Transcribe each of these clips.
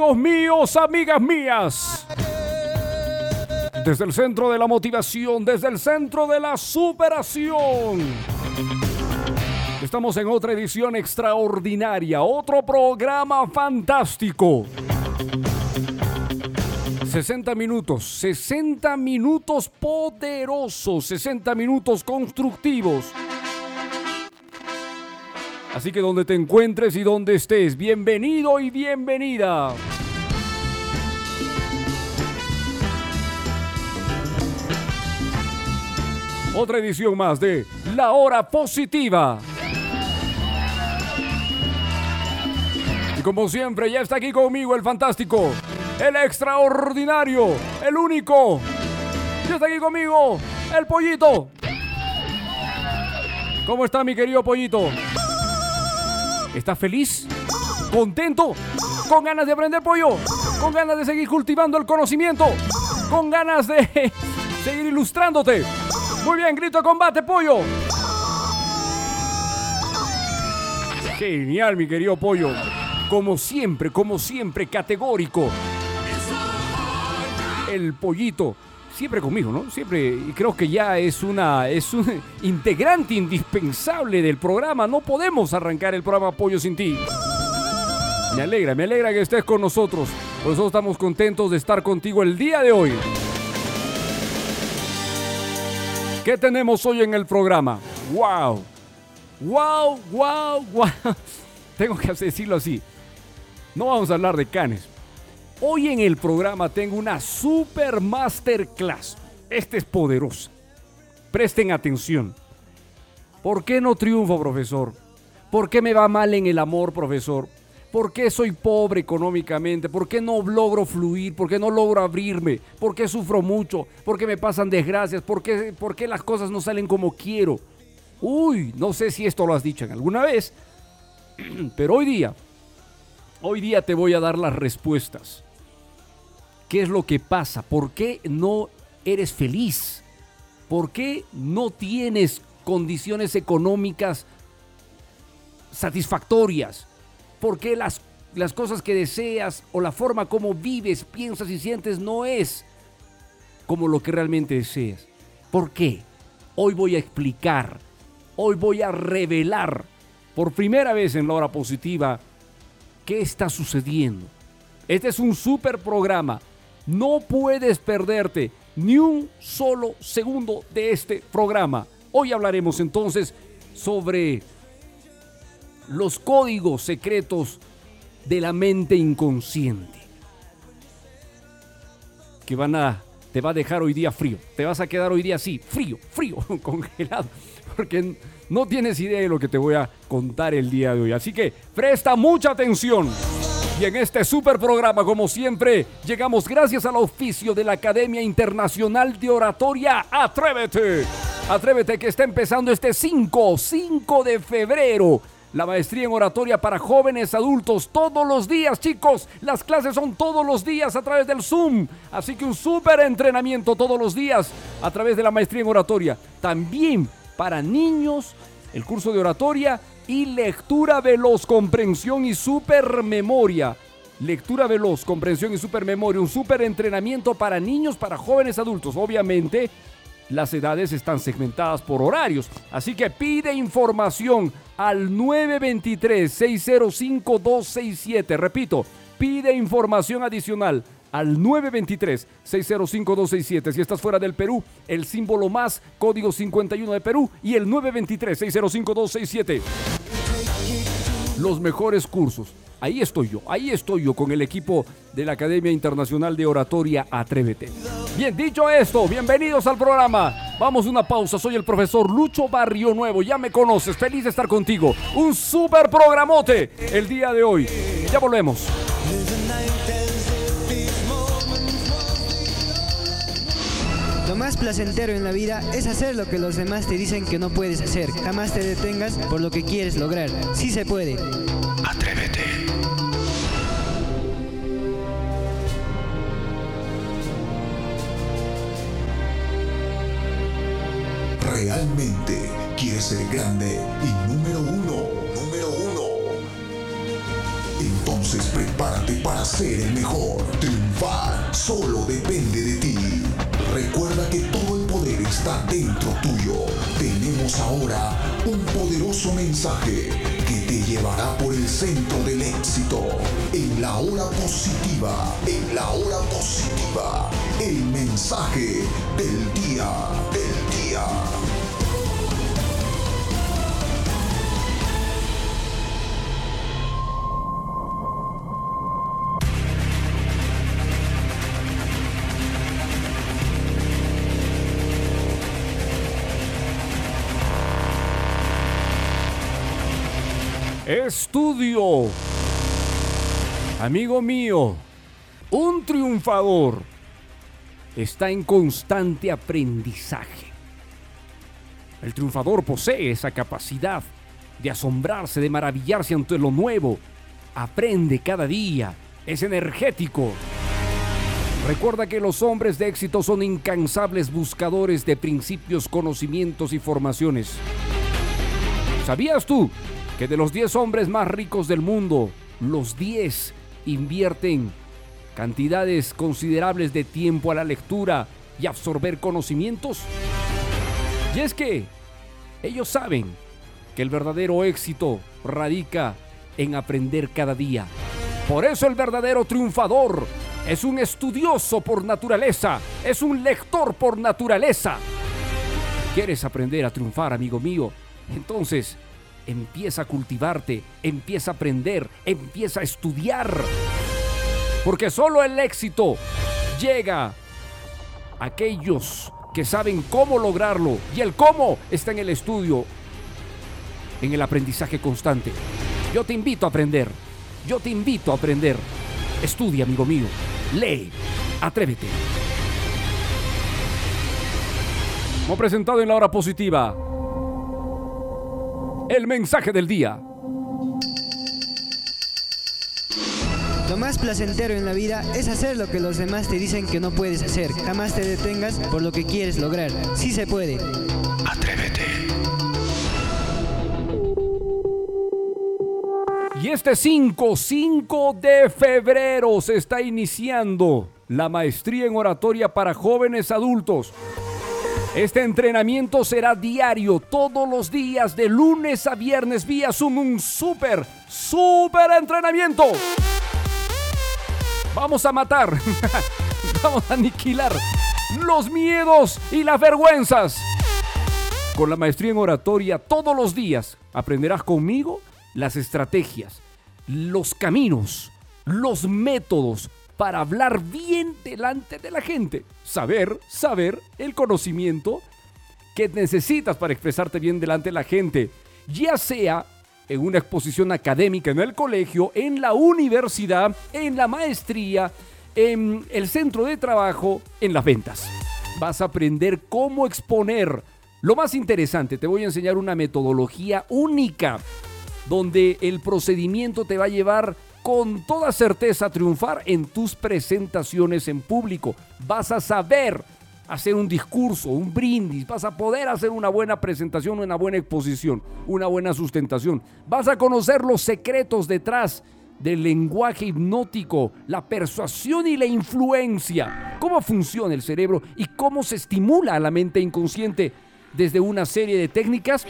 Amigos míos, amigas mías. Desde el centro de la motivación, desde el centro de la superación. Estamos en otra edición extraordinaria, otro programa fantástico. 60 minutos, 60 minutos poderosos, 60 minutos constructivos. Así que donde te encuentres y donde estés, bienvenido y bienvenida. Otra edición más de La Hora Positiva. Y como siempre, ya está aquí conmigo el fantástico, el extraordinario, el único. Ya está aquí conmigo el pollito. ¿Cómo está mi querido pollito? ¿Estás feliz? ¿Contento? ¿Con ganas de aprender pollo? ¿Con ganas de seguir cultivando el conocimiento? ¿Con ganas de seguir ilustrándote? Muy bien, grito de combate, pollo. Genial, mi querido pollo. Como siempre, como siempre, categórico. El pollito. Siempre conmigo, ¿no? Siempre, creo que ya es una, es un integrante indispensable del programa. No podemos arrancar el programa Pollo sin ti. Me alegra, me alegra que estés con nosotros. Por eso estamos contentos de estar contigo el día de hoy. ¿Qué tenemos hoy en el programa? ¡Wow! ¡Wow! ¡Wow! ¡Wow! Tengo que decirlo así. No vamos a hablar de canes. Hoy en el programa tengo una super masterclass. Esta es poderosa. Presten atención. ¿Por qué no triunfo, profesor? ¿Por qué me va mal en el amor, profesor? ¿Por qué soy pobre económicamente? ¿Por qué no logro fluir? ¿Por qué no logro abrirme? ¿Por qué sufro mucho? ¿Por qué me pasan desgracias? ¿Por qué, por qué las cosas no salen como quiero? Uy, no sé si esto lo has dicho en alguna vez, pero hoy día, hoy día te voy a dar las respuestas. ¿Qué es lo que pasa? ¿Por qué no eres feliz? ¿Por qué no tienes condiciones económicas satisfactorias? ¿Por qué las, las cosas que deseas o la forma como vives, piensas y sientes no es como lo que realmente deseas? ¿Por qué? Hoy voy a explicar, hoy voy a revelar por primera vez en la hora positiva qué está sucediendo. Este es un super programa. No puedes perderte ni un solo segundo de este programa. Hoy hablaremos entonces sobre los códigos secretos de la mente inconsciente que van a te va a dejar hoy día frío. Te vas a quedar hoy día así, frío, frío, congelado. Porque no tienes idea de lo que te voy a contar el día de hoy. Así que presta mucha atención. Y en este super programa, como siempre, llegamos gracias al oficio de la Academia Internacional de Oratoria Atrévete. Atrévete que está empezando este 5, 5 de febrero. La maestría en oratoria para jóvenes adultos todos los días, chicos. Las clases son todos los días a través del Zoom. Así que un súper entrenamiento todos los días a través de la maestría en oratoria. También para niños, el curso de oratoria y lectura veloz, comprensión y supermemoria. Lectura veloz, comprensión y supermemoria. Un super entrenamiento para niños, para jóvenes adultos. Obviamente, las edades están segmentadas por horarios. Así que pide información al 923-605-267. Repito, pide información adicional al 923-605-267. Si estás fuera del Perú, el símbolo más, código 51 de Perú y el 923-605-267. Los mejores cursos. Ahí estoy yo, ahí estoy yo con el equipo de la Academia Internacional de Oratoria Atrévete. Bien, dicho esto, bienvenidos al programa. Vamos a una pausa, soy el profesor Lucho Barrio Nuevo, ya me conoces, feliz de estar contigo. Un super programote el día de hoy. Ya volvemos. Lo más placentero en la vida es hacer lo que los demás te dicen que no puedes hacer. Jamás te detengas por lo que quieres lograr. Sí se puede. Atrévete. ¿Realmente quieres ser grande y número uno? Número uno. Entonces prepárate para ser el mejor. Triunfar solo depende de ti. Recuerda que todo el poder está dentro tuyo. Tenemos ahora un poderoso mensaje que te llevará por el centro del éxito. En la hora positiva, en la hora positiva, el mensaje del día, Estudio. Amigo mío, un triunfador está en constante aprendizaje. El triunfador posee esa capacidad de asombrarse, de maravillarse ante lo nuevo. Aprende cada día, es energético. Recuerda que los hombres de éxito son incansables buscadores de principios, conocimientos y formaciones. ¿Sabías tú que de los 10 hombres más ricos del mundo, los 10 invierten cantidades considerables de tiempo a la lectura y absorber conocimientos? Y es que ellos saben que el verdadero éxito radica en aprender cada día. Por eso el verdadero triunfador es un estudioso por naturaleza, es un lector por naturaleza. ¿Quieres aprender a triunfar, amigo mío? Entonces, empieza a cultivarte, empieza a aprender, empieza a estudiar. Porque solo el éxito llega a aquellos que saben cómo lograrlo. Y el cómo está en el estudio, en el aprendizaje constante. Yo te invito a aprender. Yo te invito a aprender. Estudia, amigo mío. Lee. Atrévete. Como presentado en la hora positiva, el mensaje del día. Lo más placentero en la vida es hacer lo que los demás te dicen que no puedes hacer. Jamás te detengas por lo que quieres lograr. Sí se puede. Atrévete. Y este 5, 5 de febrero se está iniciando la maestría en oratoria para jóvenes adultos. Este entrenamiento será diario, todos los días, de lunes a viernes, vía Zoom, un súper, súper entrenamiento. Vamos a matar, vamos a aniquilar los miedos y las vergüenzas. Con la maestría en oratoria todos los días aprenderás conmigo las estrategias, los caminos, los métodos para hablar bien delante de la gente. Saber, saber el conocimiento que necesitas para expresarte bien delante de la gente, ya sea en una exposición académica en el colegio, en la universidad, en la maestría, en el centro de trabajo, en las ventas. Vas a aprender cómo exponer. Lo más interesante, te voy a enseñar una metodología única donde el procedimiento te va a llevar con toda certeza triunfar en tus presentaciones en público. Vas a saber hacer un discurso, un brindis, vas a poder hacer una buena presentación, una buena exposición, una buena sustentación. Vas a conocer los secretos detrás del lenguaje hipnótico, la persuasión y la influencia, cómo funciona el cerebro y cómo se estimula a la mente inconsciente desde una serie de técnicas.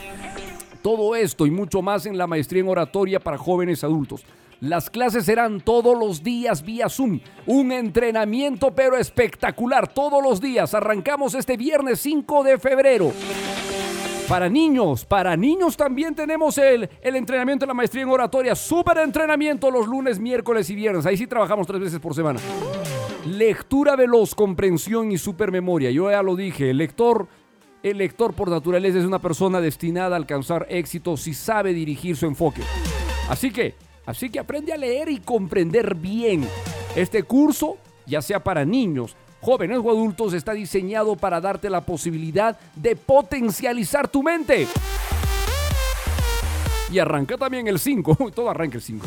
Todo esto y mucho más en la maestría en oratoria para jóvenes adultos. Las clases serán todos los días vía Zoom. Un entrenamiento pero espectacular todos los días. Arrancamos este viernes 5 de febrero. Para niños, para niños también tenemos el, el entrenamiento de la maestría en oratoria. Súper entrenamiento los lunes, miércoles y viernes. Ahí sí trabajamos tres veces por semana. Lectura veloz, comprensión y supermemoria. Yo ya lo dije, el lector, el lector por naturaleza es una persona destinada a alcanzar éxito si sabe dirigir su enfoque. Así que Así que aprende a leer y comprender bien. Este curso, ya sea para niños, jóvenes o adultos, está diseñado para darte la posibilidad de potencializar tu mente. Y arranca también el 5, todo arranca el 5.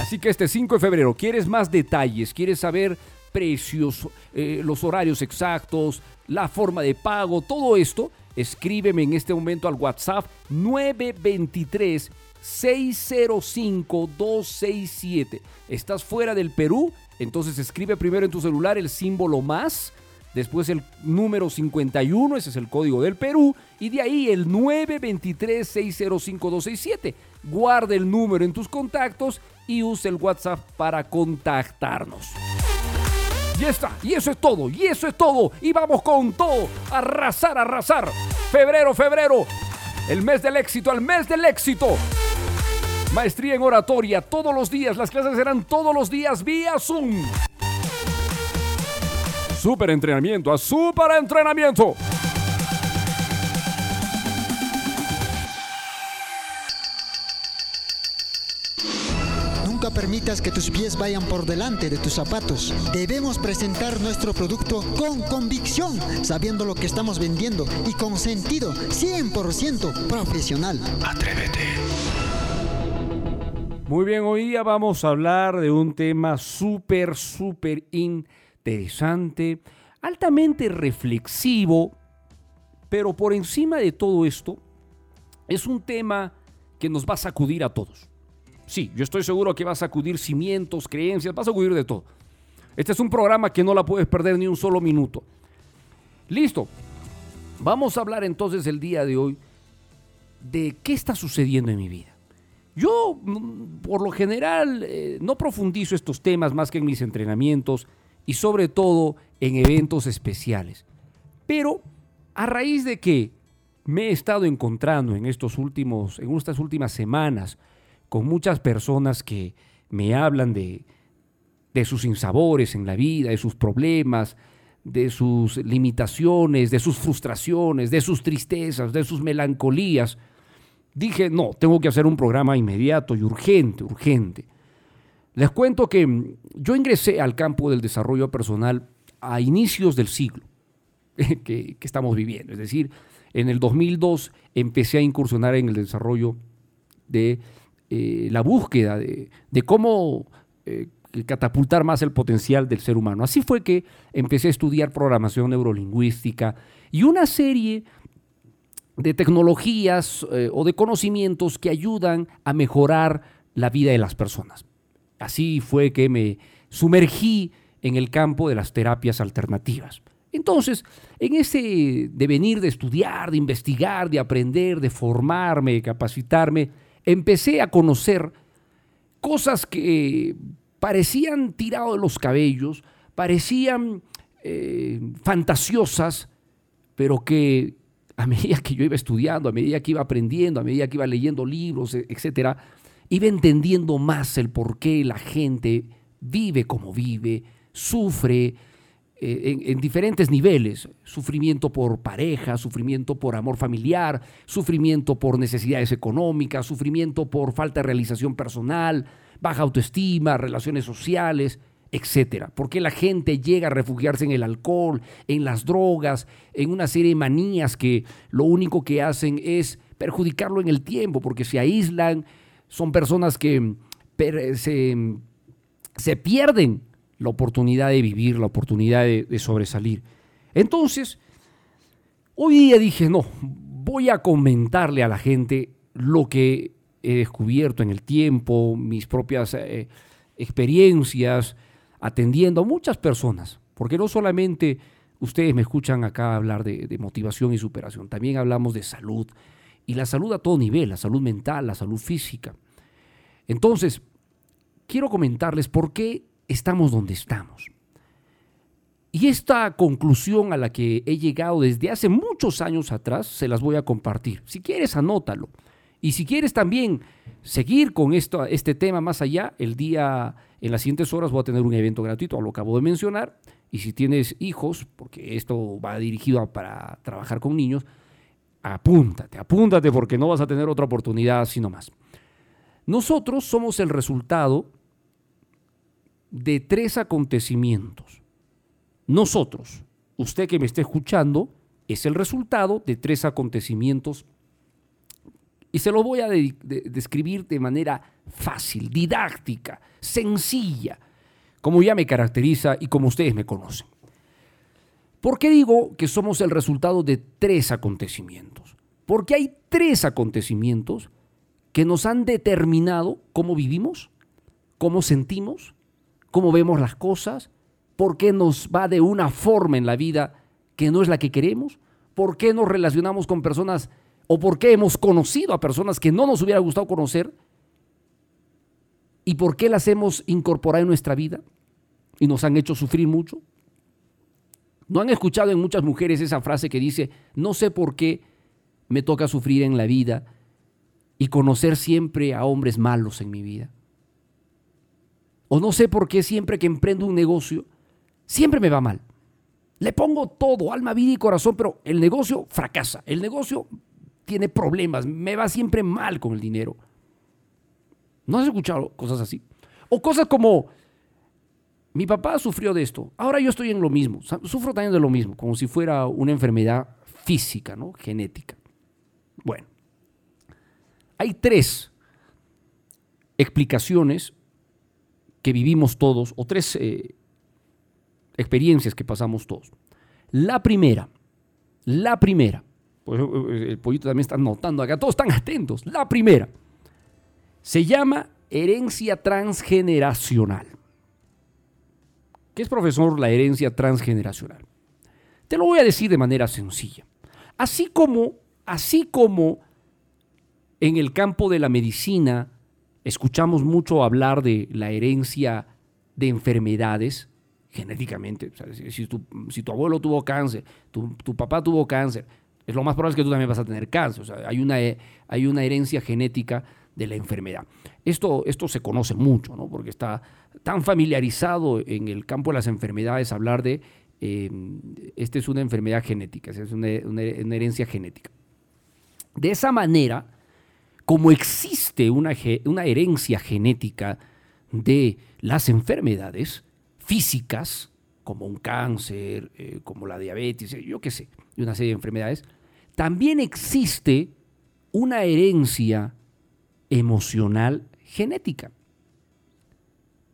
Así que este 5 de febrero, ¿quieres más detalles? ¿Quieres saber precios, eh, los horarios exactos, la forma de pago, todo esto? Escríbeme en este momento al WhatsApp 923 605-267. ¿Estás fuera del Perú? Entonces escribe primero en tu celular el símbolo más, después el número 51, ese es el código del Perú, y de ahí el 923-605-267. Guarda el número en tus contactos y usa el WhatsApp para contactarnos. Y está, y eso es todo, y eso es todo, y vamos con todo, arrasar, arrasar. Febrero, febrero, el mes del éxito, el mes del éxito. Maestría en oratoria todos los días. Las clases serán todos los días vía Zoom. Super entrenamiento, a super entrenamiento. Nunca permitas que tus pies vayan por delante de tus zapatos. Debemos presentar nuestro producto con convicción, sabiendo lo que estamos vendiendo y con sentido 100% profesional. Atrévete. Muy bien, hoy día vamos a hablar de un tema súper, súper interesante, altamente reflexivo, pero por encima de todo esto, es un tema que nos va a sacudir a todos. Sí, yo estoy seguro que va a sacudir cimientos, creencias, va a sacudir de todo. Este es un programa que no la puedes perder ni un solo minuto. Listo. Vamos a hablar entonces el día de hoy de qué está sucediendo en mi vida. Yo, mm, por lo general, eh, no profundizo estos temas más que en mis entrenamientos y sobre todo en eventos especiales. Pero a raíz de que me he estado encontrando en, estos últimos, en estas últimas semanas con muchas personas que me hablan de, de sus insabores en la vida, de sus problemas, de sus limitaciones, de sus frustraciones, de sus tristezas, de sus melancolías, dije, no, tengo que hacer un programa inmediato y urgente, urgente. Les cuento que mm, yo ingresé al campo del desarrollo personal a inicios del siglo que, estamos viviendo. Es decir, en el 2002 empecé a incursionar en el desarrollo de eh, la búsqueda de, cómo eh, catapultar más el potencial del ser humano. Así fue que empecé a estudiar programación neurolingüística y una serie de tecnologías eh, o de conocimientos que ayudan a mejorar la vida de las personas. Así fue que me sumergí en el campo de las terapias alternativas. Entonces, en ese devenir de estudiar, de investigar, de aprender, de formarme, de capacitarme, empecé a conocer cosas que parecían tirado de los cabellos, parecían eh, fantasiosas, pero que a medida que yo iba estudiando, a medida que iba aprendiendo, a medida que iba leyendo libros, e, etcétera, iba entendiendo más el por qué la gente vive como vive, sufre eh, en, diferentes niveles, sufrimiento por pareja, sufrimiento por amor familiar, sufrimiento por necesidades económicas, sufrimiento por falta de realización personal, baja autoestima, relaciones sociales, etcétera. Porque la gente llega a refugiarse en el alcohol, en las drogas, en una serie de manías que lo único que hacen es perjudicarlo en el tiempo, porque se aíslan, son personas que se, se pierden la oportunidad de vivir, la oportunidad de, sobresalir. Entonces, hoy día dije, no, voy a comentarle a la gente lo que he descubierto en el tiempo, mis propias eh, experiencias, atendiendo a muchas personas, porque no solamente ustedes me escuchan acá hablar de motivación y superación, también hablamos de salud, y la salud a todo nivel, la salud mental, la salud física. Entonces, quiero comentarles por qué estamos donde estamos. Y esta conclusión a la que he llegado desde hace muchos años atrás, se las voy a compartir. Si quieres, anótalo. Y si quieres también seguir con esto, este tema más allá, el día, en las siguientes horas voy a tener un evento gratuito, lo acabo de mencionar. Y si tienes hijos, porque esto va dirigido para trabajar con niños, apúntate, apúntate porque no vas a tener otra oportunidad sino más. Nosotros somos el resultado de tres acontecimientos. Nosotros, usted que me esté escuchando, es el resultado de tres acontecimientos y se lo voy a describir de manera fácil, didáctica, sencilla, como ya me caracteriza y como ustedes me conocen. ¿Por qué digo que somos el resultado de tres acontecimientos? Porque hay tres acontecimientos que nos han determinado cómo vivimos, cómo sentimos cómo vemos las cosas, por qué nos va de una forma en la vida que no es la que queremos, por qué nos relacionamos con personas o por qué hemos conocido a personas que no nos hubiera gustado conocer y por qué las hemos incorporado en nuestra vida y nos han hecho sufrir mucho. ¿No han escuchado en muchas mujeres esa frase que dice, no sé por qué me toca sufrir en la vida y conocer siempre a hombres malos en mi vida? O no sé por qué siempre que emprendo un negocio, siempre me va mal. Le pongo todo, alma, vida y corazón, pero el negocio fracasa. El negocio tiene problemas, me va siempre mal con el dinero. ¿No has escuchado cosas así? O cosas como, mi papá sufrió de esto, ahora yo estoy en lo mismo, sufro también de lo mismo, como si fuera una enfermedad física, ¿no? Genética. Bueno, hay tres explicaciones que vivimos todos, o tres eh, experiencias que pasamos todos. La primera, la primera, pues eh, el pollito también está notando acá, todos están atentos. La primera, se llama herencia transgeneracional. ¿Qué es, profesor, la herencia transgeneracional? Te lo voy a decir de manera sencilla. Así como, así como en el campo de la medicina escuchamos mucho hablar de la herencia de enfermedades genéticamente. si, tu, abuelo tuvo cáncer, tu, papá tuvo cáncer, es lo más probable que tú también vas a tener cáncer. hay, una, hay una herencia genética de la enfermedad. Esto, esto se conoce mucho, ¿no? porque está tan familiarizado en el campo de las enfermedades hablar de, eh, esta es una enfermedad genética, es una herencia genética. De esa manera, como existe una, una herencia genética de las enfermedades físicas, como un cáncer, eh, como la diabetes, eh, yo qué sé, y una serie de enfermedades, también existe una herencia emocional genética.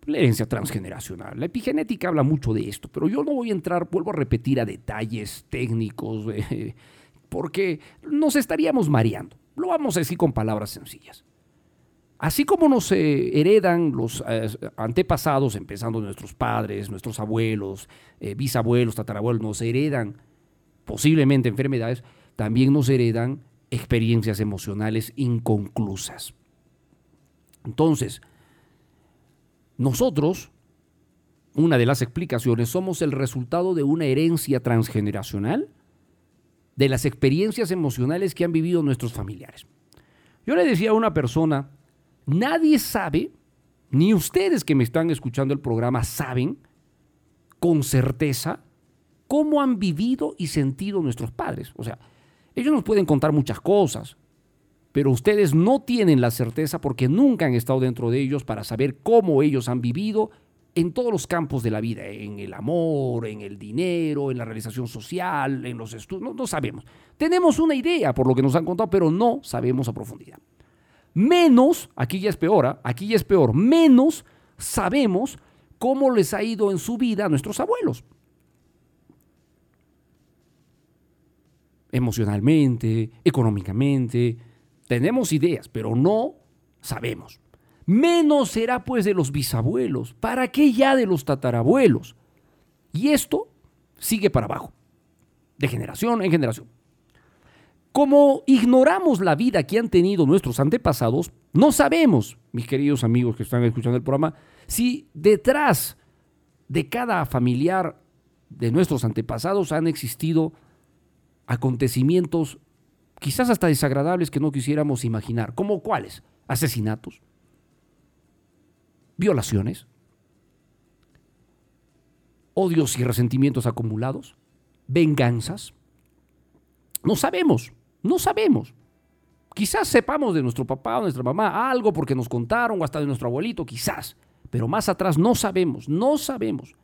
La herencia transgeneracional. La epigenética habla mucho de esto, pero yo no voy a entrar, vuelvo a repetir, a detalles técnicos, eh, porque nos estaríamos mareando. Lo vamos a decir con palabras sencillas. Así como nos eh, heredan los eh, antepasados, empezando nuestros padres, nuestros abuelos, eh, bisabuelos, tatarabuelos, nos heredan posiblemente enfermedades, también nos heredan experiencias emocionales inconclusas. Entonces, nosotros, una de las explicaciones, somos el resultado de una herencia transgeneracional de las experiencias emocionales que han vivido nuestros familiares. Yo le decía a una persona, nadie sabe ni ustedes que me están escuchando el programa saben con certeza cómo han vivido y sentido nuestros padres. O sea, ellos nos pueden contar muchas cosas, pero ustedes no tienen la certeza porque nunca han estado dentro de ellos para saber cómo ellos han vivido en todos los campos de la vida, en el amor, en el dinero, en la realización social, en los estudios, no, sabemos. Tenemos una idea por lo que nos han contado, pero no sabemos a profundidad. Menos, aquí ya es peor, ¿ah? aquí ya es peor, menos sabemos cómo les ha ido en su vida a nuestros abuelos. Emocionalmente, económicamente, tenemos ideas, pero no sabemos. Menos será pues de los bisabuelos. ¿Para qué ya de los tatarabuelos? Y esto sigue para abajo, de generación en generación. Como ignoramos la vida que han tenido nuestros antepasados, no sabemos, mis queridos amigos que están escuchando el programa, si detrás de cada familiar de nuestros antepasados han existido acontecimientos quizás hasta desagradables que no quisiéramos imaginar, como cuáles, asesinatos, violaciones, odios y resentimientos acumulados, venganzas. No sabemos, no sabemos. Quizás sepamos de nuestro papá o nuestra mamá algo porque nos contaron o hasta de nuestro abuelito, quizás. Pero más atrás no sabemos, no sabemos.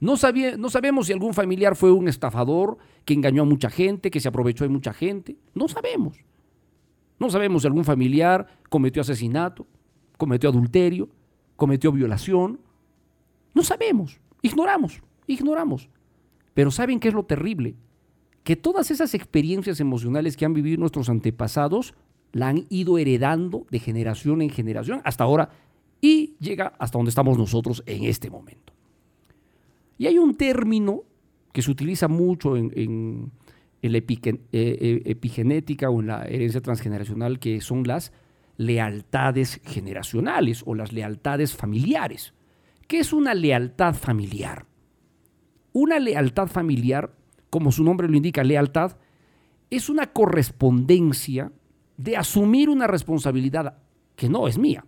No, no, sabemos si algún familiar fue un estafador que engañó a mucha gente, que se aprovechó de mucha gente. No sabemos. No sabemos si algún familiar cometió asesinato, cometió adulterio, cometió violación. No sabemos, ignoramos, ignoramos. Pero ¿saben qué es lo terrible? Que todas esas experiencias emocionales que han vivido nuestros antepasados la han ido heredando de generación en generación hasta ahora y llega hasta donde estamos nosotros en este momento. Y hay un término que se utiliza mucho en, la eh, eh, epigenética o en la herencia transgeneracional, que son las lealtades generacionales o las lealtades familiares. ¿Qué es una lealtad familiar? Una lealtad familiar, como su nombre lo indica, lealtad, es una correspondencia de asumir una responsabilidad que no es mía.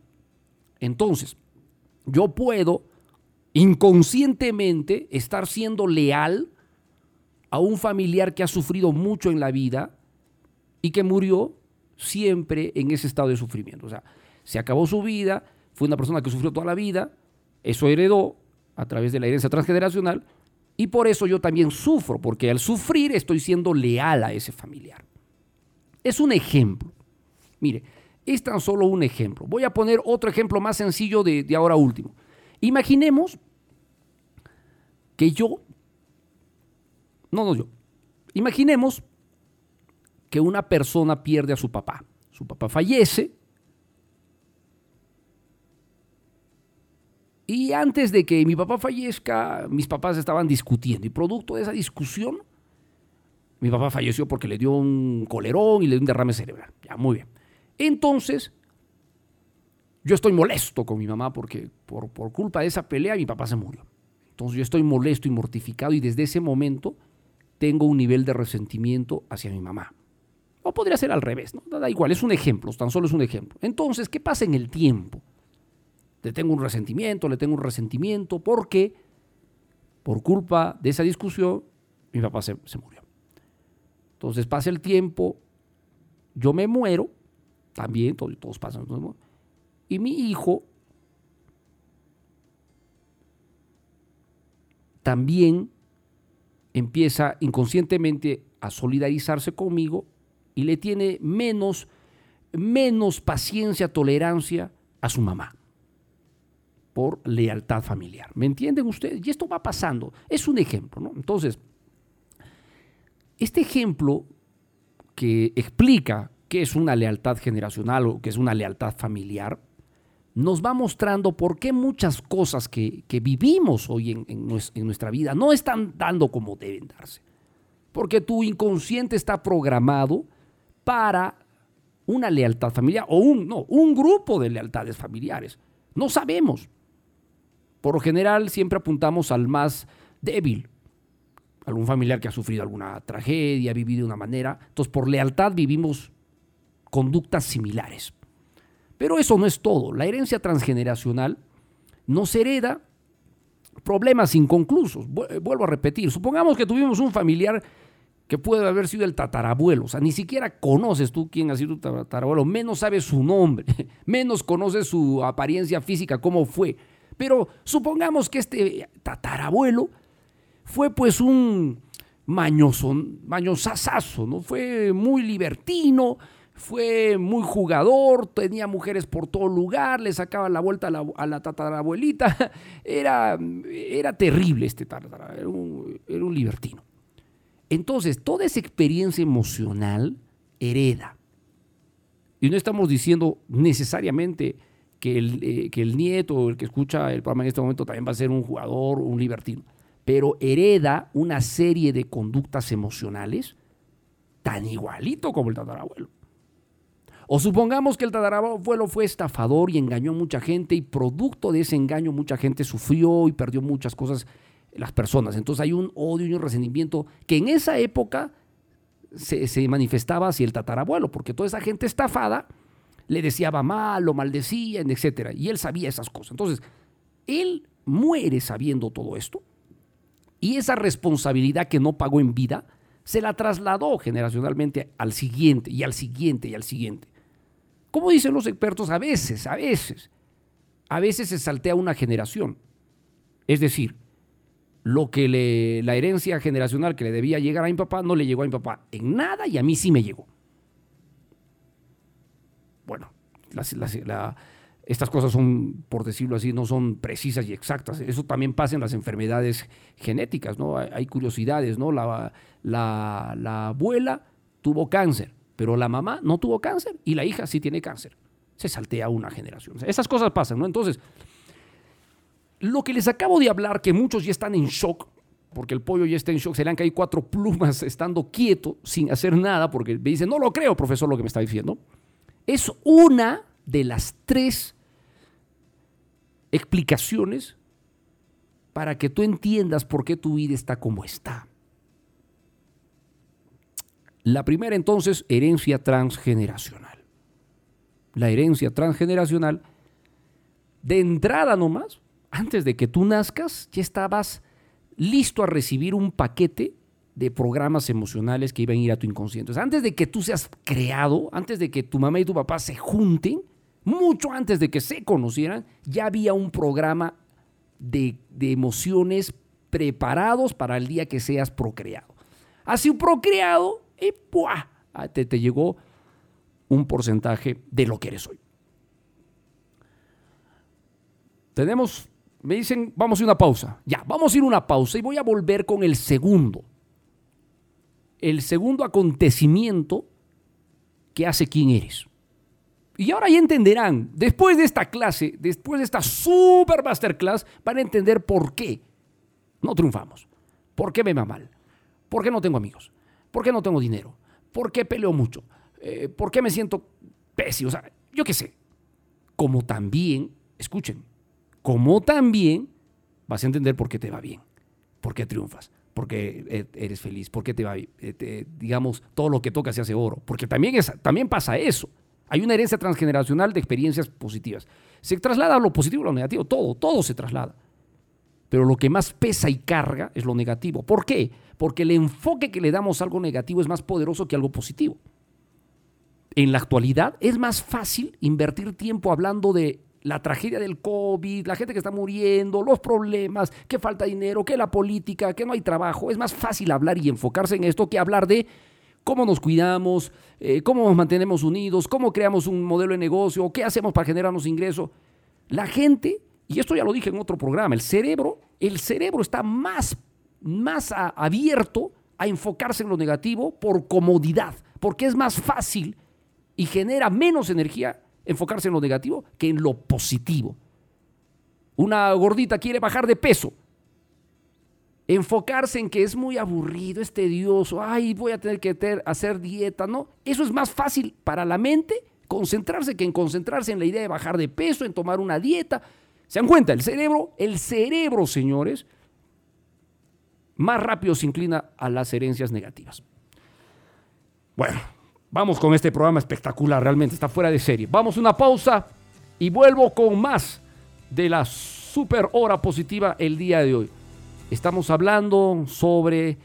Entonces, yo puedo inconscientemente estar siendo leal a un familiar que ha sufrido mucho en la vida y que murió siempre en ese estado de sufrimiento. O sea, se acabó su vida, fue una persona que sufrió toda la vida, eso heredó a través de la herencia transgeneracional y por eso yo también sufro, porque al sufrir estoy siendo leal a ese familiar. Es un ejemplo. Mire, es tan solo un ejemplo. Voy a poner otro ejemplo más sencillo de, de ahora último. Imaginemos que yo, no, no yo, imaginemos que una persona pierde a su papá. Su papá fallece. Y antes de que mi papá fallezca, mis papás estaban discutiendo. Y producto de esa discusión, mi papá falleció porque le dio un colerón y le dio un derrame cerebral. Ya, muy bien. Entonces, yo estoy molesto con mi mamá porque por, por culpa de esa pelea mi papá se murió. Entonces yo estoy molesto y mortificado y desde ese momento tengo un nivel de resentimiento hacia mi mamá. O podría ser al revés, ¿no? Da igual, es un ejemplo, tan solo es un ejemplo. Entonces, ¿qué pasa en el tiempo? Le tengo un resentimiento, le tengo un resentimiento, porque por culpa de esa discusión, mi papá se, murió. Entonces pasa el tiempo, yo me muero, también, todos, todos pasan, y mi hijo también empieza inconscientemente a solidarizarse conmigo y le tiene menos, menos paciencia, tolerancia a su mamá por lealtad familiar. ¿Me entienden ustedes? Y esto va pasando. Es un ejemplo, ¿no? Entonces, este ejemplo que explica qué es una lealtad generacional o qué es una lealtad familiar, nos va mostrando por qué muchas cosas que, vivimos hoy en, en nuestra vida no están dando como deben darse. Porque tu inconsciente está programado para una lealtad familiar o un, no, un grupo de lealtades familiares. No sabemos. Por lo general siempre apuntamos al más débil, algún familiar que ha sufrido alguna tragedia, ha vivido de una manera. Entonces, por lealtad vivimos conductas similares. Pero eso no es todo. La herencia transgeneracional nos hereda problemas inconclusos. Vuelvo a repetir, supongamos que tuvimos un familiar que puede haber sido el tatarabuelo, o sea, ni siquiera conoces tú quién ha sido tu tatarabuelo, menos sabes su nombre, menos conoces su apariencia física, cómo fue. Pero supongamos que este tatarabuelo fue pues un mañoso, ¿no? Fue muy libertino, fue muy jugador, tenía mujeres por todo lugar, le sacaba la vuelta a la, tatarabuelita. Era, era terrible este tatarabuelo, era un libertino. Entonces, toda esa experiencia emocional hereda. Y no estamos diciendo necesariamente que el, eh, que el nieto o el que escucha el programa en este momento también va a ser un jugador, un libertino, pero hereda una serie de conductas emocionales tan igualito como el tatarabuelo. O supongamos que el tatarabuelo fue estafador y engañó a mucha gente y producto de ese engaño mucha gente sufrió y perdió muchas cosas las personas. Entonces hay un odio y un resentimiento que en esa época se, manifestaba hacia el tatarabuelo, porque toda esa gente estafada le deseaba mal, lo maldecía, etc. Y él sabía esas cosas. Entonces, él muere sabiendo todo esto y esa responsabilidad que no pagó en vida se la trasladó generacionalmente al siguiente y al siguiente y al siguiente. Como dicen los expertos, a veces, a veces, a veces se saltea una generación. Es decir, lo que le, la herencia generacional que le debía llegar a mi papá no le llegó a mi papá en nada y a mí sí me llegó. Estas cosas son, por decirlo así, no son precisas y exactas. Eso también pasa en las enfermedades genéticas, ¿no? Hay, curiosidades, ¿no? La, la, la abuela tuvo cáncer pero la mamá no tuvo cáncer y la hija sí tiene cáncer. Se saltea una generación. Esas cosas pasan, ¿no? Entonces, lo que les acabo de hablar, que muchos ya están en shock, porque el pollo ya está en shock, se le han caído cuatro plumas estando quieto, sin hacer nada, porque me dicen, no lo creo, profesor, lo que me está diciendo. Es una de las tres explicaciones para que tú entiendas por qué tu vida está como está. La primera entonces, herencia transgeneracional. La herencia transgeneracional, de entrada nomás, antes de que tú nazcas, ya estabas listo a recibir un paquete de programas emocionales que iban a ir a tu inconsciente. antes de que tú seas creado, antes de que tu mamá y tu papá se junten, mucho antes de que se conocieran, ya había un programa de, emociones preparados para el día que seas procreado. Así un procreado y ¡buah! Ah, te, te llegó un porcentaje de lo que eres hoy. Tenemos, me dicen, vamos a ir una pausa. Ya, vamos a ir una pausa y voy a volver con el segundo. El segundo acontecimiento que hace quién eres. Y ahora ya entenderán, después de esta clase, después de esta super masterclass, van a entender por qué no triunfamos. ¿Por qué me va mal? ¿Por qué no tengo amigos? ¿Por qué no tengo dinero? ¿Por qué peleo mucho? Eh, ¿Por qué me siento pésimo? O sea, yo qué sé. Como también, escuchen, como también vas a entender por qué te va bien, por qué triunfas, por qué eh, eres feliz, por qué te va eh, digamos, todo lo que toca se hace oro. Porque también, es, también pasa eso. Hay una herencia transgeneracional de experiencias positivas. Se traslada lo positivo y lo negativo, todo, todo se traslada. Pero lo que más pesa y carga es lo negativo. ¿Por qué? porque el enfoque que le damos a algo negativo es más poderoso que algo positivo. En la actualidad es más fácil invertir tiempo hablando de la tragedia del COVID, la gente que está muriendo, los problemas, que falta dinero, que la política, que no hay trabajo. Es más fácil hablar y enfocarse en esto que hablar de cómo nos cuidamos, eh, cómo nos mantenemos unidos, cómo creamos un modelo de negocio, qué hacemos para generarnos ingresos. La gente, y esto ya lo dije en otro programa, el cerebro, el cerebro está más más abierto a enfocarse en lo negativo por comodidad, porque es más fácil y genera menos energía enfocarse en lo negativo que en lo positivo. Una gordita quiere bajar de peso. Enfocarse en que es muy aburrido, es tedioso, ay, voy a tener que hacer dieta, ¿no? Eso es más fácil para la mente concentrarse que en concentrarse en la idea de bajar de peso, en tomar una dieta. ¿Se dan cuenta? El cerebro, el cerebro, señores, más rápido se inclina a las herencias negativas. Bueno, vamos con este programa espectacular, realmente está fuera de serie. Vamos una pausa y vuelvo con más de las super hora positiva el día de hoy. Estamos hablando sobre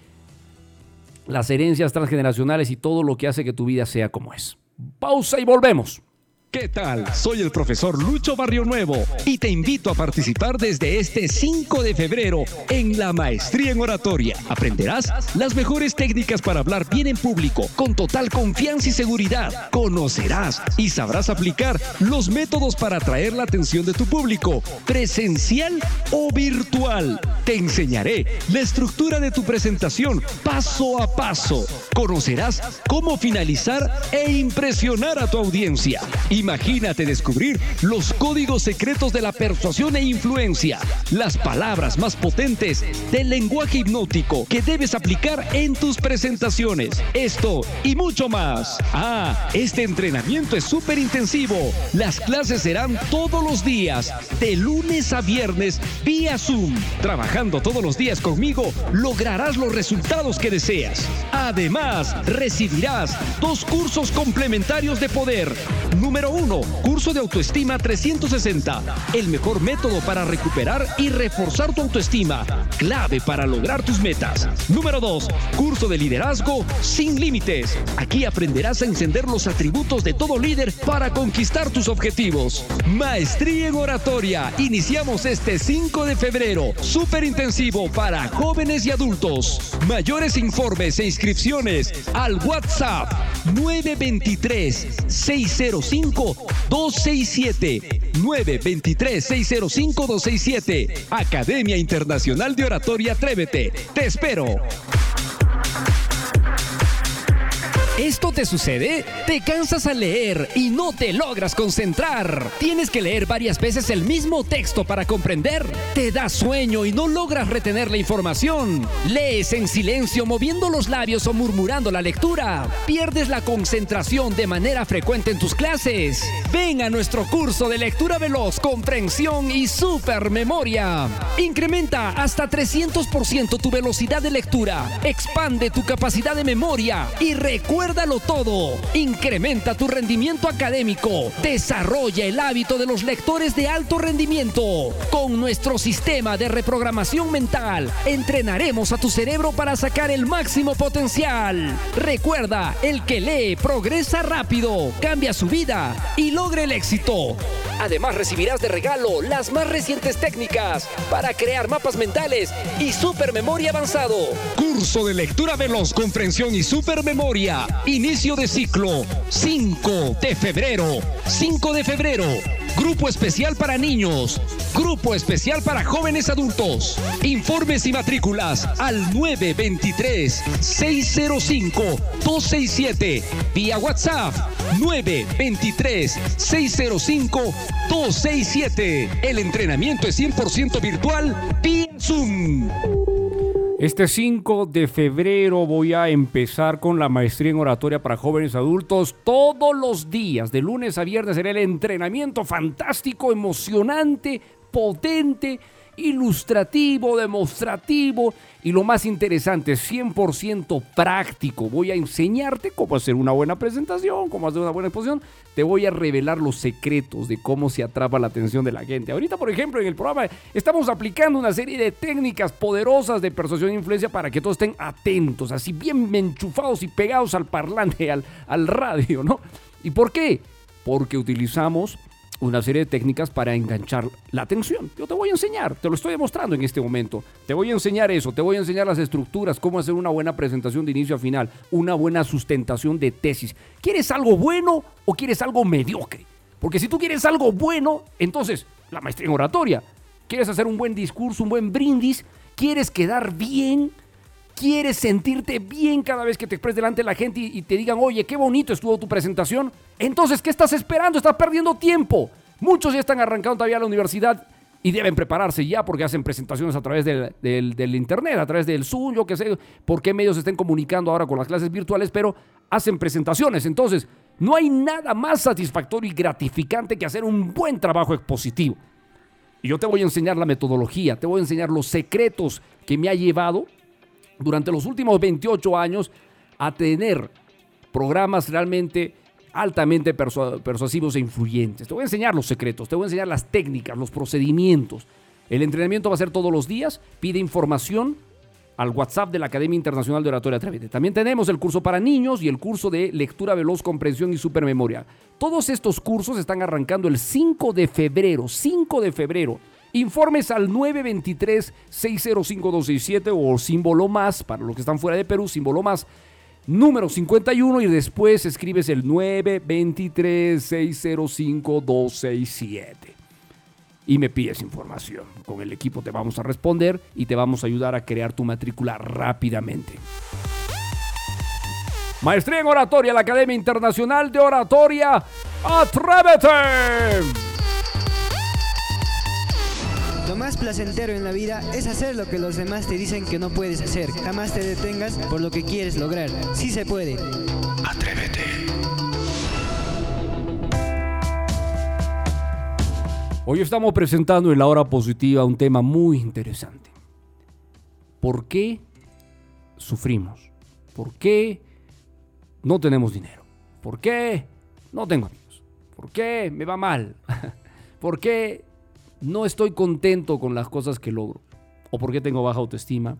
las herencias transgeneracionales y todo lo que hace que tu vida sea como es. Pausa y volvemos. ¿Qué tal? Soy el profesor Lucho Barrio Nuevo y te invito a participar desde este 5 de febrero en la maestría en oratoria. Aprenderás las mejores técnicas para hablar bien en público, con total confianza y seguridad. Conocerás y sabrás aplicar los métodos para atraer la atención de tu público, presencial o virtual. Te enseñaré la estructura de tu presentación paso a paso. Conocerás cómo finalizar e impresionar a tu audiencia. Imagínate descubrir los códigos secretos de la persuasión e influencia, las palabras más potentes del lenguaje hipnótico que debes aplicar en tus presentaciones. Esto y mucho más. Ah, este entrenamiento es súper intensivo. Las clases serán todos los días, de lunes a viernes, vía Zoom. Trabajando todos los días conmigo, lograrás los resultados que deseas. Además, recibirás dos cursos complementarios de poder. Número 1. Curso de autoestima 360. El mejor método para recuperar y reforzar tu autoestima. Clave para lograr tus metas. Número 2. Curso de liderazgo sin límites. Aquí aprenderás a encender los atributos de todo líder para conquistar tus objetivos. Maestría en oratoria. Iniciamos este 5 de febrero. Súper intensivo para jóvenes y adultos. Mayores informes e inscripciones al WhatsApp 923 605 267 923 605 267 Academia Internacional de Oratoria Atrévete. Te espero. ¿Esto te sucede? Te cansas al leer y no te logras concentrar. Tienes que leer varias veces el mismo texto para comprender. Te da sueño y no logras retener la información. Lees en silencio moviendo los labios o murmurando la lectura. Pierdes la concentración de manera frecuente en tus clases. Ven a nuestro curso de lectura veloz, comprensión y supermemoria. Incrementa hasta 300% tu velocidad de lectura. Expande tu capacidad de memoria y recuerda Recuérdalo todo. Incrementa tu rendimiento académico. Desarrolla el hábito de los lectores de alto rendimiento. Con nuestro sistema de reprogramación mental, entrenaremos a tu cerebro para sacar el máximo potencial. Recuerda, el que lee progresa rápido, cambia su vida y logra el éxito. Además recibirás de regalo las más recientes técnicas para crear mapas mentales y supermemoria avanzado. Curso de lectura veloz, comprensión y supermemoria. Inicio de ciclo 5 de febrero. 5 de febrero. Grupo especial para niños. Grupo especial para jóvenes adultos. Informes y matrículas al 923-605-267. Vía WhatsApp 923-605-267. El entrenamiento es 100% virtual vía Zoom. Este 5 de febrero voy a empezar con la maestría en oratoria para jóvenes adultos. Todos los días, de lunes a viernes, será el entrenamiento fantástico, emocionante, potente ilustrativo, demostrativo y lo más interesante, 100% práctico. Voy a enseñarte cómo hacer una buena presentación, cómo hacer una buena exposición. Te voy a revelar los secretos de cómo se atrapa la atención de la gente. Ahorita, por ejemplo, en el programa estamos aplicando una serie de técnicas poderosas de persuasión e influencia para que todos estén atentos, así bien enchufados y pegados al parlante, al, al radio, ¿no? ¿Y por qué? Porque utilizamos una serie de técnicas para enganchar la atención. Yo te voy a enseñar, te lo estoy demostrando en este momento. Te voy a enseñar eso, te voy a enseñar las estructuras, cómo hacer una buena presentación de inicio a final, una buena sustentación de tesis. ¿Quieres algo bueno o quieres algo mediocre? Porque si tú quieres algo bueno, entonces la maestría en oratoria. ¿Quieres hacer un buen discurso, un buen brindis? ¿Quieres quedar bien? ¿Quieres sentirte bien cada vez que te expreses delante de la gente y, te digan, oye, qué bonito estuvo tu presentación? Entonces, ¿qué estás esperando? Estás perdiendo tiempo. Muchos ya están arrancando todavía a la universidad y deben prepararse ya porque hacen presentaciones a través del, del, internet, a través del Zoom, yo qué sé, por qué medios estén comunicando ahora con las clases virtuales, pero hacen presentaciones. Entonces, no hay nada más satisfactorio y gratificante que hacer un buen trabajo expositivo. Y yo te voy a enseñar la metodología, te voy a enseñar los secretos que me ha llevado durante los últimos 28 años a tener programas realmente altamente persuasivos e influyentes. Te voy a enseñar los secretos, te voy a enseñar las técnicas, los procedimientos. El entrenamiento va a ser todos los días. Pide información al WhatsApp de la Academia Internacional de Oratoria Atrévete. También tenemos el curso para niños y el curso de lectura veloz, comprensión y supermemoria. Todos estos cursos están arrancando el 5 de febrero, 5 de febrero. Informes al 923-605-267 o símbolo más, para los que están fuera de Perú, símbolo más, número 51 y después escribes el 923-605-267 y me pides información. Con el equipo te vamos a responder y te vamos a ayudar a crear tu matrícula rápidamente. Maestría en Oratoria, la Academia Internacional de Oratoria. ¡Atrévete! Lo más placentero en la vida es hacer lo que los demás te dicen que no puedes hacer. Jamás te detengas por lo que quieres lograr. Sí se puede. Atrévete. Hoy estamos presentando en la hora positiva un tema muy interesante. ¿Por qué sufrimos? ¿Por qué no tenemos dinero? ¿Por qué no tengo amigos? ¿Por qué me va mal? ¿Por qué no estoy contento con las cosas que logro? ¿O por qué tengo baja autoestima?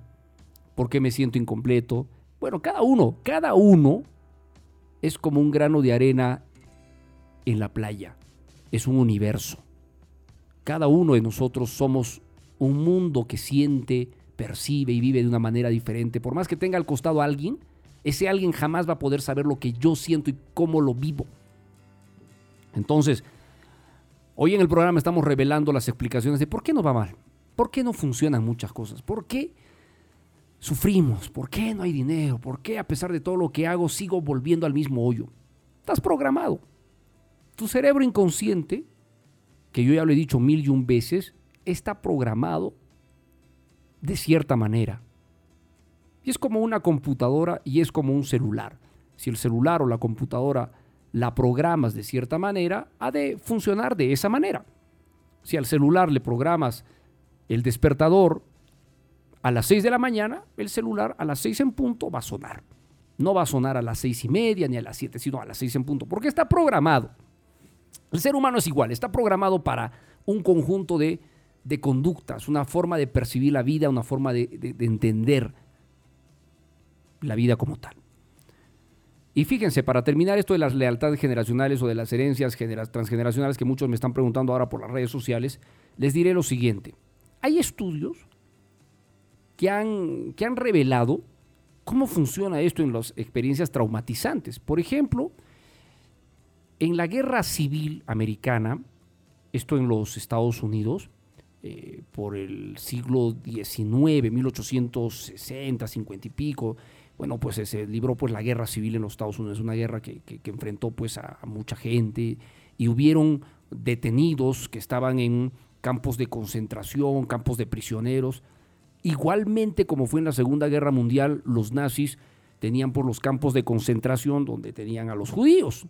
¿Por qué me siento incompleto? Bueno, cada uno, cada uno es como un grano de arena en la playa. Es un universo. Cada uno de nosotros somos un mundo que siente, percibe y vive de una manera diferente. Por más que tenga al costado a alguien, ese alguien jamás va a poder saber lo que yo siento y cómo lo vivo. Entonces, hoy en el programa estamos revelando las explicaciones de por qué nos va mal, por qué no funcionan muchas cosas, por qué sufrimos, por qué no hay dinero, por qué a pesar de todo lo que hago sigo volviendo al mismo hoyo. Estás programado. Tu cerebro inconsciente que yo ya lo he dicho mil y un veces, está programado de cierta manera. Y es como una computadora y es como un celular. Si el celular o la computadora la programas de cierta manera, ha de funcionar de esa manera. Si al celular le programas el despertador a las 6 de la mañana, el celular a las 6 en punto va a sonar. No va a sonar a las seis y media ni a las 7, sino a las 6 en punto, porque está programado. El ser humano es igual, está programado para un conjunto de, de conductas, una forma de percibir la vida, una forma de entender la vida como tal. Y fíjense, para terminar esto de las lealtades generacionales o de las herencias transgeneracionales que muchos me están preguntando ahora por las redes sociales, les diré lo siguiente. Hay estudios que han, que han revelado cómo funciona esto en las experiencias traumatizantes. Por ejemplo, en la guerra civil americana, esto en los Estados Unidos, eh, por el siglo XIX, 1860, 50 y pico, bueno, pues se libró pues la guerra civil en los Estados Unidos, una guerra que, que, enfrentó pues a, a, mucha gente y hubieron detenidos que estaban en campos de concentración, campos de prisioneros. Igualmente como fue en la Segunda Guerra Mundial, los nazis tenían por los campos de concentración donde tenían a los judíos.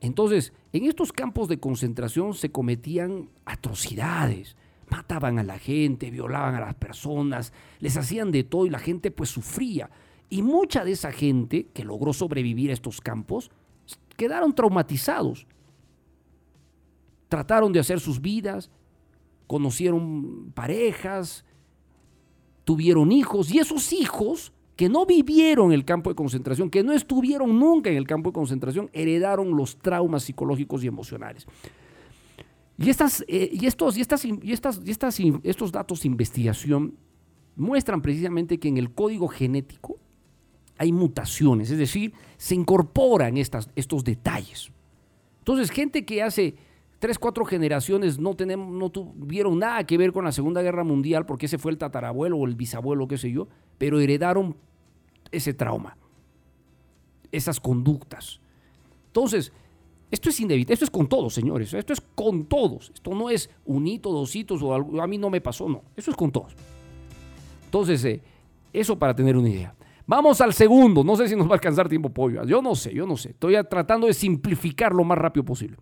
Entonces, en estos campos de concentración se cometían atrocidades, mataban a la gente, violaban a las personas, les hacían de todo y la gente pues sufría. Y mucha de esa gente que logró sobrevivir a estos campos quedaron traumatizados. Trataron de hacer sus vidas, conocieron parejas, tuvieron hijos y esos hijos que no vivieron el campo de concentración, que no estuvieron nunca en el campo de concentración, heredaron los traumas psicológicos y emocionales. Y, estas, eh, y, estos, y, estas, y, estas, y estas, estos datos de investigación muestran precisamente que en el código genético hay mutaciones, es decir, se incorporan estas, estos detalles. Entonces, gente que hace tres, cuatro generaciones no, tenemos, no tuvieron nada que ver con la Segunda Guerra Mundial, porque ese fue el tatarabuelo o el bisabuelo, qué sé yo, pero heredaron ese trauma, esas conductas. Entonces, esto es inevitable, esto es con todos, señores, esto es con todos. Esto no es un hito, dos hitos o algo, a mí no me pasó, no, eso es con todos. Entonces, eh, eso para tener una idea. Vamos al segundo. No sé si nos va a alcanzar tiempo, pollo. Yo no sé, yo no sé. Estoy tratando de simplificar lo más rápido posible.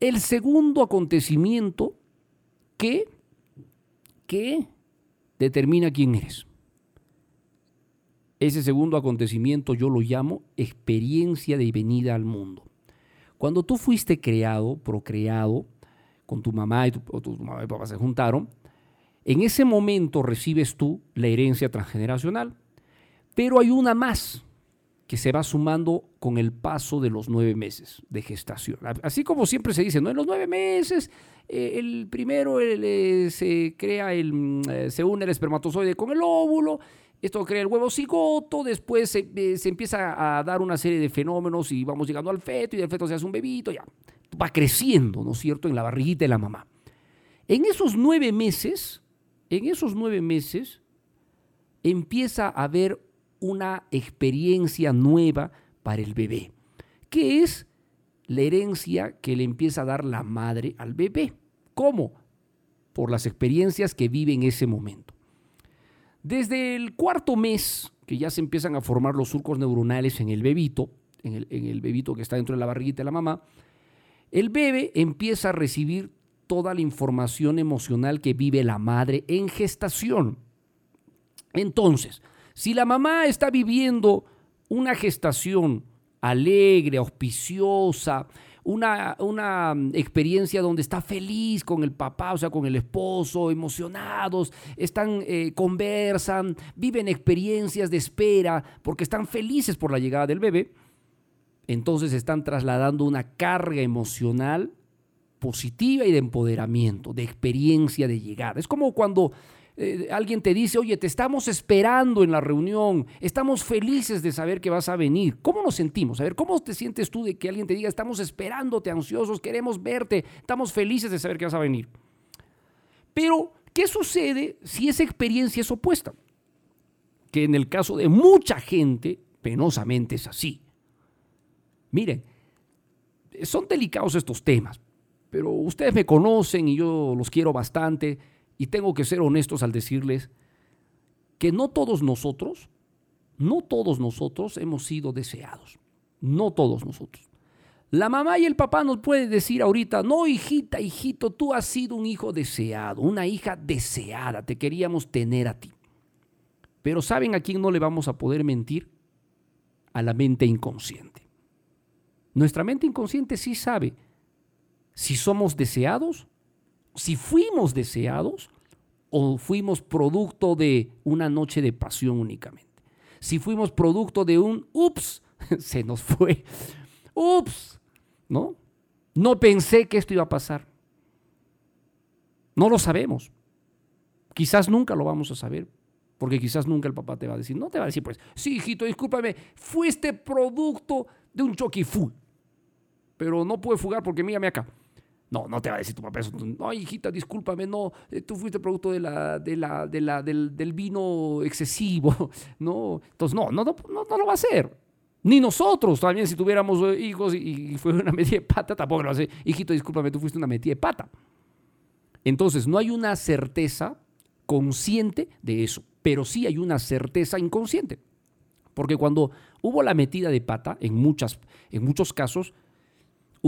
El segundo acontecimiento que, que determina quién eres. Ese segundo acontecimiento yo lo llamo experiencia de venida al mundo. Cuando tú fuiste creado, procreado, con tu mamá y tu, o tu mamá y papá se juntaron, En ese momento recibes tú la herencia transgeneracional. Pero hay una más que se va sumando con el paso de los nueve meses de gestación. Así como siempre se dice, ¿no? En los nueve meses, eh, el primero eh, se crea el, mm, eh, se une el espermatozoide con el óvulo, esto crea el huevo cigoto, después se, se, empieza a dar una serie de fenómenos y vamos llegando al feto y del feto se hace un bebito, ya va creciendo, ¿no es cierto?, en la barriguita de la mamá. En esos nueve meses, en esos nueve meses, empieza a haber una experiencia nueva para el bebé, que es la herencia que le empieza a dar la madre al bebé. ¿Cómo? Por las experiencias que vive en ese momento. Desde el cuarto mes, que ya se empiezan a formar los surcos neuronales en el bebito, en el, en el bebito que está dentro de la barriguita de la mamá, el bebé empieza a recibir toda la información emocional que vive la madre en gestación. Entonces, si la mamá está viviendo una gestación alegre, auspiciosa, una, una, mm, experiencia donde está feliz con el papá, o sea, con el esposo, emocionados, están, eh, conversan, viven experiencias de espera porque están felices por la llegada del bebé, entonces están trasladando una carga emocional positiva y de empoderamiento, de experiencia de llegada. Es como cuando eh, alguien te dice, oye, te estamos esperando en la reunión, estamos felices de saber que vas a venir. ¿Cómo nos sentimos? A ver, ¿cómo te sientes tú de que alguien te diga, estamos esperándote, ansiosos, queremos verte, estamos felices de saber que vas a venir? Pero, ¿qué sucede si esa experiencia es opuesta? Que en el caso de mucha gente, penosamente es así. Miren, son delicados estos temas, pero ustedes me conocen y yo los quiero bastante y tengo que ser honestos al decirles que no todos nosotros, no todos nosotros hemos sido deseados. No todos nosotros. La mamá y el papá nos pueden decir ahorita, no, hijita, hijito, tú has sido un hijo deseado, una hija deseada, te queríamos tener a ti. Pero ¿saben a quién no le vamos a poder mentir? A la mente inconsciente. Nuestra mente inconsciente sí sabe si somos deseados si fuimos deseados o fuimos producto de una noche de pasión únicamente. Si fuimos producto de un, ups, se nos fue, ups, ¿no? No pensé que esto iba a pasar. No lo sabemos. Quizás nunca lo vamos a saber, porque quizás nunca el papá te va a decir, no te va a decir, pues, sí, hijito, discúlpame, fuiste producto de un choque full, pero no pude fugar porque mírame acá. No, no te va a decir tu papá eso. No, hijita, discúlpame, no, eh, tú fuiste producto de la, de la, de la, del, vino excesivo. No, entonces no, no, no, no, lo va a hacer. Ni nosotros también, si tuviéramos eh, hijos y, fue una metida de pata, tampoco lo va a hacer. Hijito, discúlpame, tú fuiste una metida de pata. Entonces, no hay una certeza consciente de eso, pero sí hay una certeza inconsciente. Porque cuando hubo la metida de pata, en, muchas, en muchos casos,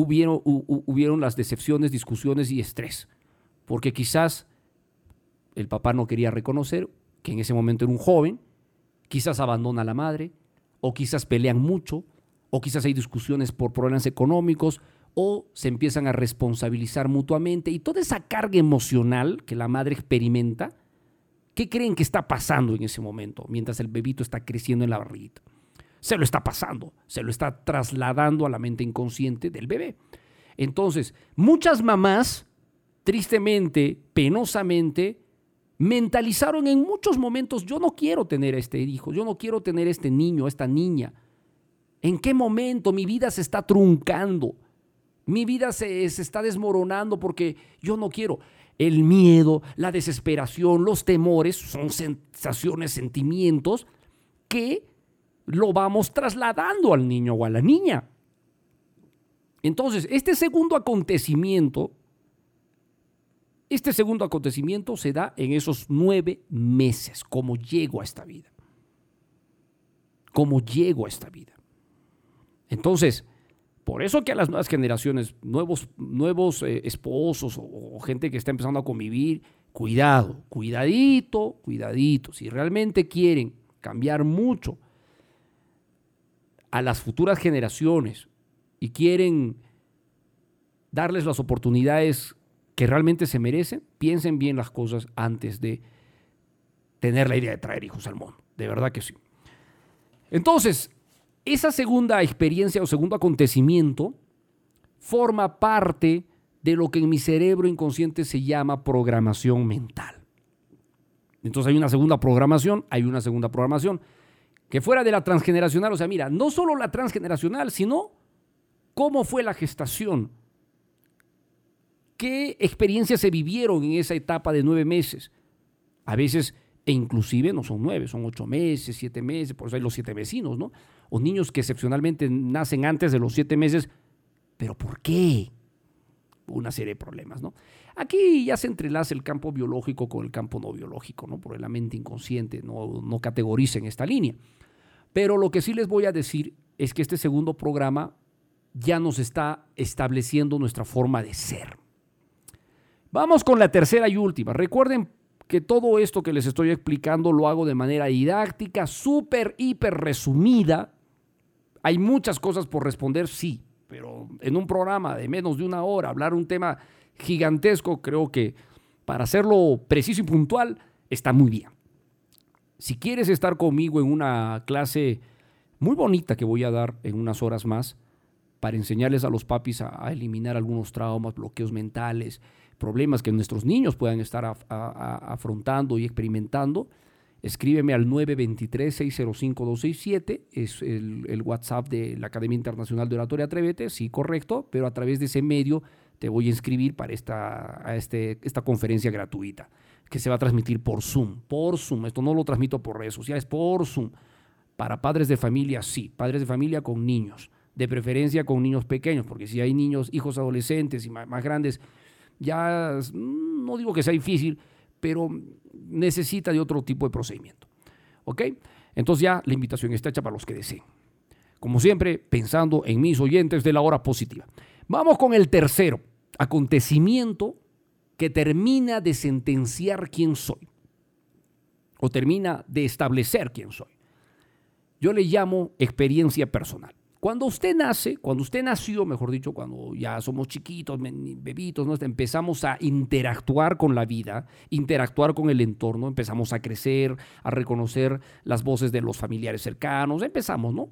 hubieron, las decepciones, discusiones y estrés, porque quizás el papá no quería reconocer que en ese momento era un joven, quizás abandona a la madre, o quizás pelean mucho, o quizás hay discusiones por problemas económicos, o se empiezan a responsabilizar mutuamente, y toda esa carga emocional que la madre experimenta, ¿qué creen que está pasando en ese momento mientras el bebito está creciendo en la barriguita? Se lo está pasando, se lo está trasladando a la mente inconsciente del bebé. Entonces, muchas mamás, tristemente, penosamente, mentalizaron en muchos momentos, yo no quiero tener a este hijo, yo no quiero tener a este niño, a esta niña. ¿En qué momento mi vida se está truncando? Mi vida se, se está desmoronando porque yo no quiero. El miedo, la desesperación, los temores son sensaciones, sentimientos que lo vamos trasladando al niño o a la niña. Entonces, este segundo acontecimiento, este segundo acontecimiento se da en esos nueve meses, como llego a esta vida. Como llego a esta vida. Entonces, por eso que a las nuevas generaciones, nuevos, nuevos eh, esposos o, o gente que está empezando a convivir, cuidado, cuidadito, cuidadito. Si realmente quieren cambiar mucho a las futuras generaciones y quieren darles las oportunidades que realmente se merecen, piensen bien las cosas antes de tener la idea de traer hijos al mundo. De verdad que sí. Entonces, esa segunda experiencia o segundo acontecimiento forma parte de lo que en mi cerebro inconsciente se llama programación mental. Entonces hay una segunda programación, hay una segunda programación que fuera de la transgeneracional, o sea, mira, no solo la transgeneracional, sino cómo fue la gestación, qué experiencias se vivieron en esa etapa de nueve meses. A veces, e inclusive no son nueve, son ocho meses, siete meses, por eso hay los siete vecinos, ¿no? O niños que excepcionalmente nacen antes de los siete meses, pero ¿por qué? Una serie de problemas, ¿no? Aquí ya se entrelaza el campo biológico con el campo no biológico, ¿no? Porque la mente inconsciente no, no categoriza en esta línea. Pero lo que sí les voy a decir es que este segundo programa ya nos está estableciendo nuestra forma de ser. Vamos con la tercera y última. Recuerden que todo esto que les estoy explicando lo hago de manera didáctica, súper, hiper resumida. Hay muchas cosas por responder, sí, pero en un programa de menos de una hora, hablar un tema gigantesco, creo que para hacerlo preciso y puntual está muy bien. Si quieres estar conmigo en una clase muy bonita que voy a dar en unas horas más, para enseñarles a los papis a, eliminar algunos traumas, bloqueos mentales, problemas que nuestros niños puedan estar afrontando y experimentando, escríbeme al 923-605-267, es el, WhatsApp de la Academia Internacional de Oratoria Atrévete, sí, correcto, pero a través de ese medio te voy a inscribir para esta, este, esta conferencia gratuita que se va a transmitir por Zoom, por Zoom, esto no lo transmito por redes sociales, por Zoom, para padres de familia, sí, padres de familia con niños, de preferencia con niños pequeños, porque si hay niños, hijos adolescentes y más, grandes, ya mm, no digo que sea difícil, pero necesita de otro tipo de procedimiento. ¿Ok? Entonces ya la invitación está hecha para los que deseen. Como siempre, pensando en mis oyentes de la hora positiva. Vamos con el tercero acontecimiento que termina de sentenciar quién soy o termina de establecer quién soy. Yo le llamo experiencia personal. Cuando usted nace, cuando usted nació, mejor dicho, cuando ya somos chiquitos, bebitos, ¿no? empezamos a interactuar con la vida, interactuar con el entorno, empezamos a crecer, a reconocer las voces de los familiares cercanos, empezamos, ¿no?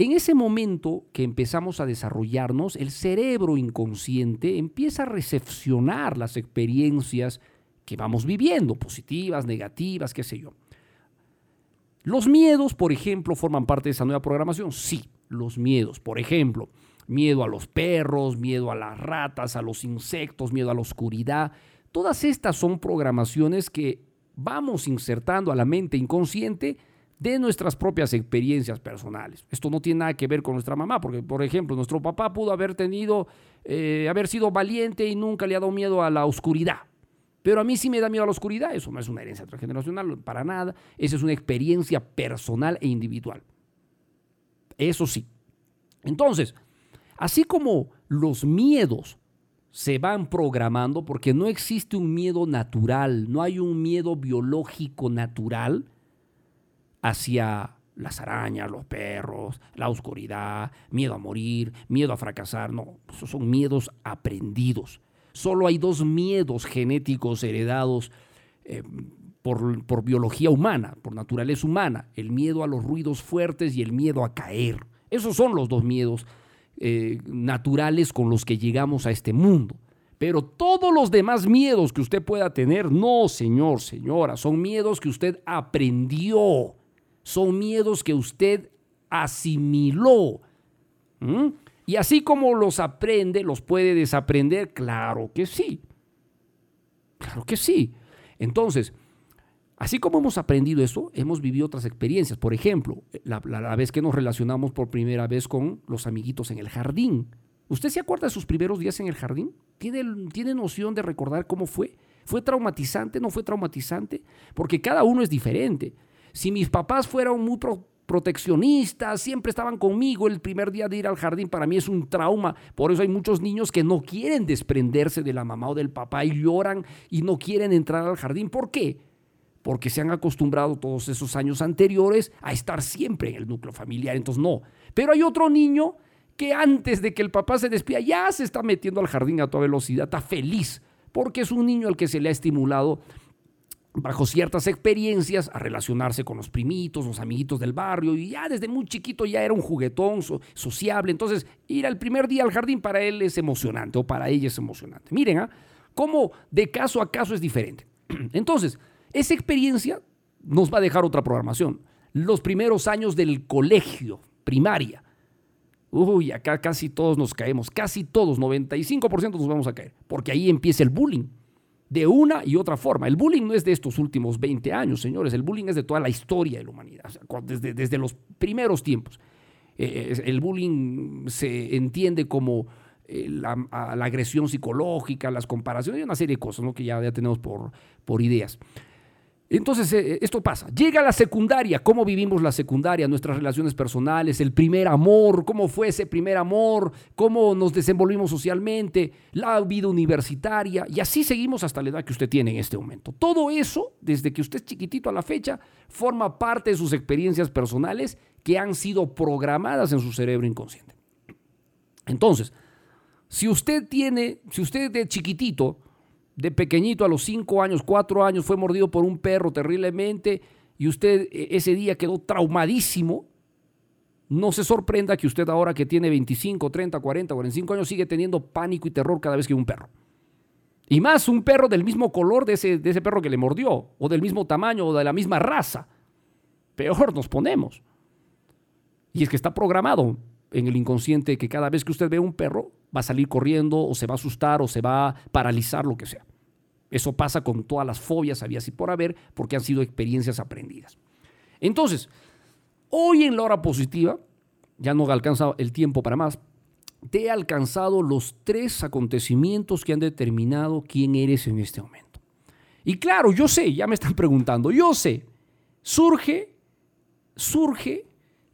En ese momento que empezamos a desarrollarnos, el cerebro inconsciente empieza a recepcionar las experiencias que vamos viviendo, positivas, negativas, qué sé yo. Los miedos, por ejemplo, forman parte de esa nueva programación. Sí, los miedos. Por ejemplo, miedo a los perros, miedo a las ratas, a los insectos, miedo a la oscuridad. Todas estas son programaciones que vamos insertando a la mente inconsciente de nuestras propias experiencias personales. Esto no tiene nada que ver con nuestra mamá, porque, por ejemplo, nuestro papá pudo haber tenido, eh, haber sido valiente y nunca le ha dado miedo a la oscuridad. Pero a mí sí me da miedo a la oscuridad. Eso no es una herencia transgeneracional, para nada. Esa es una experiencia personal e individual. Eso sí. Entonces, así como los miedos se van programando, porque no existe un miedo natural, no hay un miedo biológico natural, hacia las arañas, los perros, la oscuridad, miedo a morir, miedo a fracasar. No, esos son miedos aprendidos. Solo hay dos miedos genéticos heredados eh, por, por, biología humana, por naturaleza humana. El miedo a los ruidos fuertes y el miedo a caer. Esos son los dos miedos eh, naturales con los que llegamos a este mundo. Pero todos los demás miedos que usted pueda tener, no, señor, señora, son miedos que usted aprendió son miedos que usted asimiló. Y así como los aprende, los puede desaprender, claro que sí. Claro que sí. Entonces, así como hemos aprendido eso, hemos vivido otras experiencias. Por ejemplo, la, vez que nos relacionamos por primera vez con los amiguitos en el jardín. ¿Usted se acuerda de sus primeros días en el jardín? ¿Tiene, ¿Tiene noción de recordar cómo fue? ¿Fue traumatizante? ¿No fue traumatizante? Porque cada uno es diferente. Si mis papás fueran muy proteccionistas, siempre estaban conmigo el primer día de ir al jardín, para mí es un trauma. Por eso hay muchos niños que no quieren desprenderse de la mamá o del papá y lloran y no quieren entrar al jardín. ¿Por qué? Porque se han acostumbrado todos esos años anteriores a estar siempre en el núcleo familiar. Entonces no. Pero hay otro niño que antes de que el papá se despida ya se está metiendo al jardín a toda velocidad, está feliz, porque es un niño al que se le ha estimulado bajo ciertas experiencias a relacionarse con los primitos, los amiguitos del barrio, y ya desde muy chiquito ya era un juguetón sociable. Entonces, ir al primer día al jardín para él es emocionante, o para ella es emocionante. Miren, ¿ah? cómo de caso a caso es diferente. Entonces, esa experiencia nos va a dejar otra programación. Los primeros años del colegio, primaria. Uy, acá casi todos nos caemos, casi todos, 95% nos vamos a caer, porque ahí empieza el bullying de una y otra forma. El bullying no es de estos últimos 20 años, señores, el bullying es de toda la historia de la humanidad, desde, los primeros tiempos. Eh, el bullying se entiende como eh, la, agresión psicológica, las comparaciones y una serie de cosas que ya, ya tenemos por ideas. Entonces, eh, esto pasa. Llega la secundaria. ¿Cómo vivimos la secundaria? Nuestras relaciones personales, el primer amor, cómo fue ese primer amor, cómo nos desenvolvimos socialmente, la vida universitaria. Y así seguimos hasta la edad que usted tiene en este momento. Todo eso, desde que usted es chiquitito a la fecha, forma parte de sus experiencias personales que han sido programadas en su cerebro inconsciente. Entonces, si usted tiene, si usted de chiquitito, de pequeñito a los 5 años, 4 años, fue mordido por un perro terriblemente y usted eh, ese día quedó traumadísimo, no se sorprenda que usted ahora que tiene 25, 30, 40, 45 años sigue teniendo pánico y terror cada vez que un perro. Y más un perro del mismo color de ese, de ese perro que le mordió, o del mismo tamaño, o de la misma raza. Peor nos ponemos. Y es que está programado en el inconsciente que cada vez que usted ve un perro va a salir corriendo o se va a asustar o se va a paralizar, lo que sea. Eso pasa con todas las fobias había así por haber porque han sido experiencias aprendidas. Entonces, hoy en la hora positiva, ya no he alcanzado el tiempo para más, te he alcanzado los tres acontecimientos que han determinado quién eres en este momento. Y claro, yo sé, ya me están preguntando, yo sé, surge, surge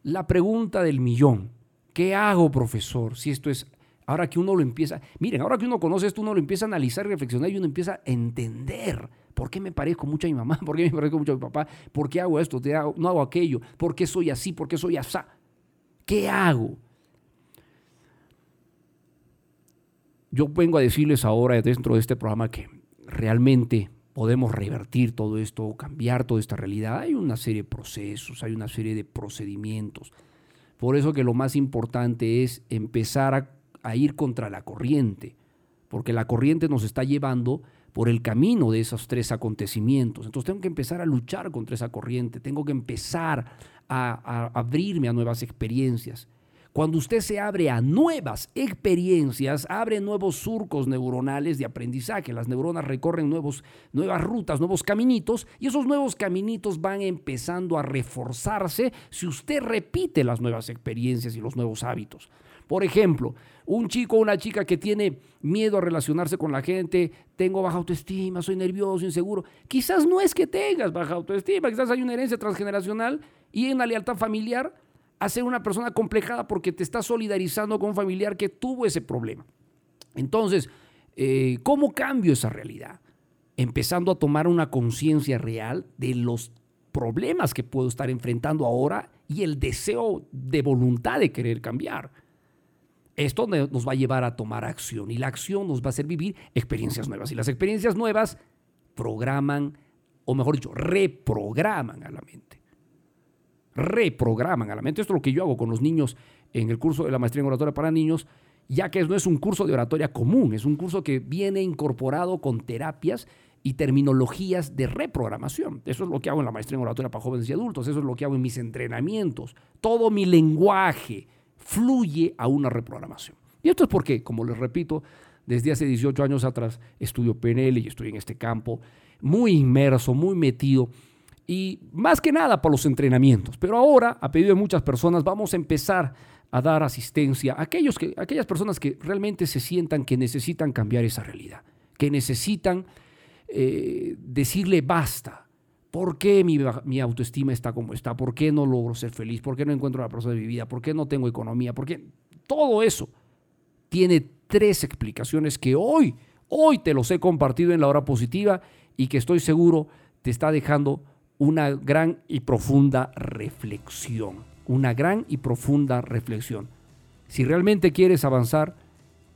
la pregunta del millón. ¿Qué hago, profesor? Si esto es, ahora que uno lo empieza, miren, ahora que uno conoce esto, uno lo empieza a analizar y reflexionar y uno empieza a entender. ¿Por qué me parezco mucho a mi mamá? ¿Por qué me parezco mucho a mi papá? ¿Por qué hago esto? ¿No hago aquello? ¿Por qué soy así? ¿Por qué soy así? ¿Qué hago? Yo vengo a decirles ahora dentro de este programa que realmente podemos revertir todo esto, cambiar toda esta realidad. Hay una serie de procesos, hay una serie de procedimientos. Por eso que lo más importante es empezar a, ir contra la corriente, porque la corriente nos está llevando por el camino de esos tres acontecimientos. Entonces tengo que empezar a luchar contra esa corriente, tengo que empezar a abrirme a nuevas experiencias. Cuando usted se abre a nuevas experiencias, abre nuevos surcos neuronales de aprendizaje. Las neuronas recorren nuevos, nuevas rutas, nuevos caminitos y esos nuevos caminitos van empezando a reforzarse si usted repite las nuevas experiencias y los nuevos hábitos. Por ejemplo, un chico o una chica que tiene miedo a relacionarse con la gente, tengo baja autoestima, soy nervioso, inseguro. Quizás no es que tengas baja autoestima, quizás hay una herencia transgeneracional y una lealtad familiar a ser una persona complejada porque te estás solidarizando con un familiar que tuvo ese problema. Entonces, eh, ¿cómo cambio esa realidad? Empezando a tomar una conciencia real de los problemas que puedo estar enfrentando ahora y el deseo de voluntad de querer cambiar. Esto nos va a llevar a tomar acción y la acción nos va a hacer vivir experiencias nuevas. Y las experiencias nuevas programan, o mejor dicho, reprograman a la mente reprograman a la mente. Esto es lo que yo hago con los niños en el curso de la maestría en oratoria para niños, ya que no es un curso de oratoria común, es un curso que viene incorporado con terapias y terminologías de reprogramación. Eso es lo que hago en la maestría en oratoria para jóvenes y adultos, eso es lo que hago en mis entrenamientos. Todo mi lenguaje fluye a una reprogramación. Y esto es porque, como les repito, desde hace 18 años atrás estudio PNL y estoy en este campo muy inmerso, muy metido y más que nada por los entrenamientos. Pero ahora, a pedido de muchas personas, vamos a empezar a dar asistencia a, aquellos que, aquellas personas que realmente se sientan que necesitan cambiar esa realidad, que necesitan eh, decirle basta. ¿Por qué mi, mi, autoestima está como está? ¿Por qué no logro ser feliz? ¿Por qué no encuentro la persona de mi vida? ¿Por qué no tengo economía? ¿Por qué? Todo eso tiene tres explicaciones que hoy, hoy te los he compartido en la hora positiva y que estoy seguro te está dejando una gran y profunda reflexión. Una gran y profunda reflexión. Si realmente quieres avanzar,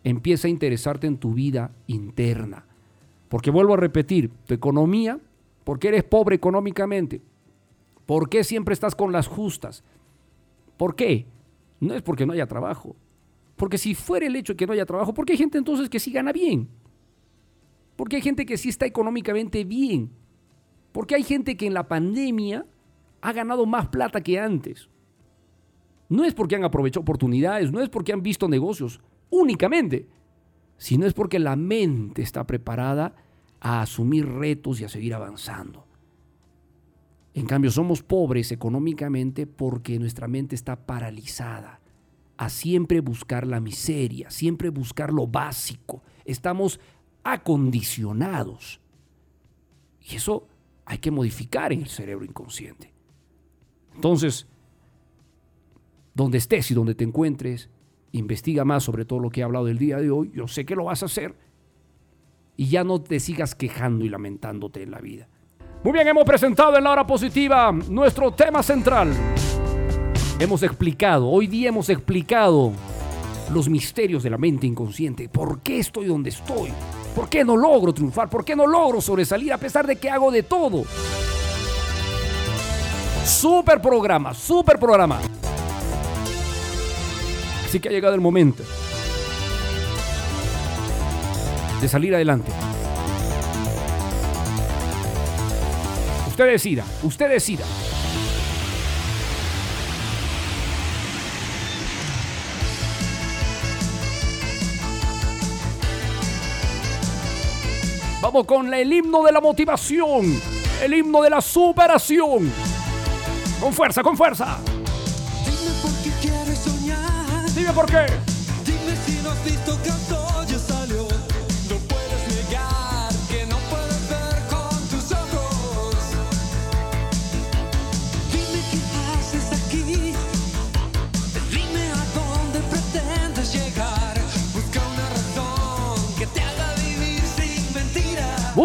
empieza a interesarte en tu vida interna. Porque vuelvo a repetir, tu economía, porque eres pobre económicamente, ¿por qué siempre estás con las justas? ¿Por qué? No es porque no haya trabajo. Porque si fuera el hecho de que no haya trabajo, ¿por qué hay gente entonces que sí gana bien? Porque hay gente que sí está económicamente bien. Porque hay gente que en la pandemia ha ganado más plata que antes. No es porque han aprovechado oportunidades, no es porque han visto negocios únicamente, sino es porque la mente está preparada a asumir retos y a seguir avanzando. En cambio, somos pobres económicamente porque nuestra mente está paralizada a siempre buscar la miseria, siempre buscar lo básico. Estamos acondicionados. Y eso hay que modificar en el cerebro inconsciente. Entonces, donde estés y donde te encuentres, investiga más sobre todo lo que he hablado del día de hoy. Yo sé que lo vas a hacer. Y ya no te sigas quejando y lamentándote en la vida. Muy bien, hemos presentado en la hora positiva nuestro tema central. Hemos explicado, hoy día hemos explicado los misterios de la mente inconsciente. ¿Por qué estoy donde estoy? ¿Por qué no logro triunfar? ¿Por qué no logro sobresalir a pesar de que hago de todo? Super programa, super programa. Así que ha llegado el momento de salir adelante. Usted decida, usted decida. Vamos con el himno de la motivación, el himno de la superación. Con fuerza, con fuerza. Dime por qué quieres soñar. Dime por qué.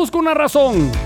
Busca una razón.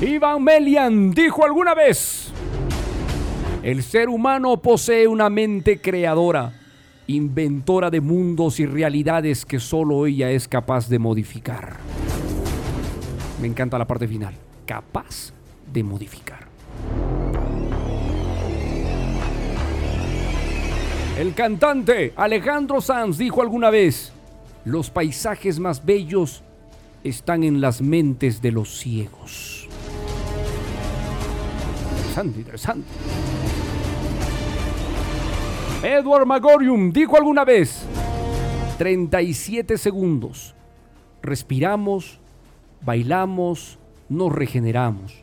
Ivan Melian dijo alguna vez, el ser humano posee una mente creadora, inventora de mundos y realidades que solo ella es capaz de modificar. Me encanta la parte final, capaz de modificar. El cantante Alejandro Sanz dijo alguna vez, los paisajes más bellos están en las mentes de los ciegos. Interesante, interesante. Edward Magorium dijo alguna vez, 37 segundos, respiramos, bailamos, nos regeneramos,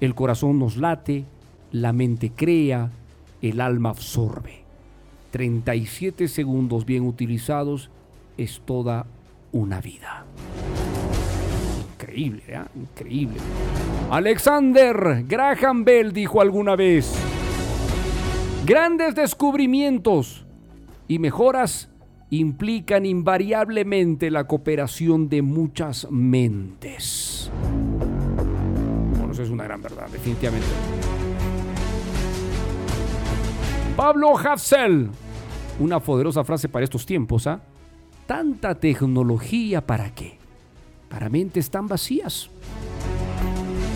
el corazón nos late, la mente crea, el alma absorbe. 37 segundos bien utilizados es toda una vida. Increíble, ¿eh? Increíble. Alexander Graham Bell dijo alguna vez, grandes descubrimientos y mejoras implican invariablemente la cooperación de muchas mentes. Bueno, eso es una gran verdad, definitivamente. Pablo Hafsel, una poderosa frase para estos tiempos, ¿ah? Tanta tecnología para qué? Para mentes tan vacías.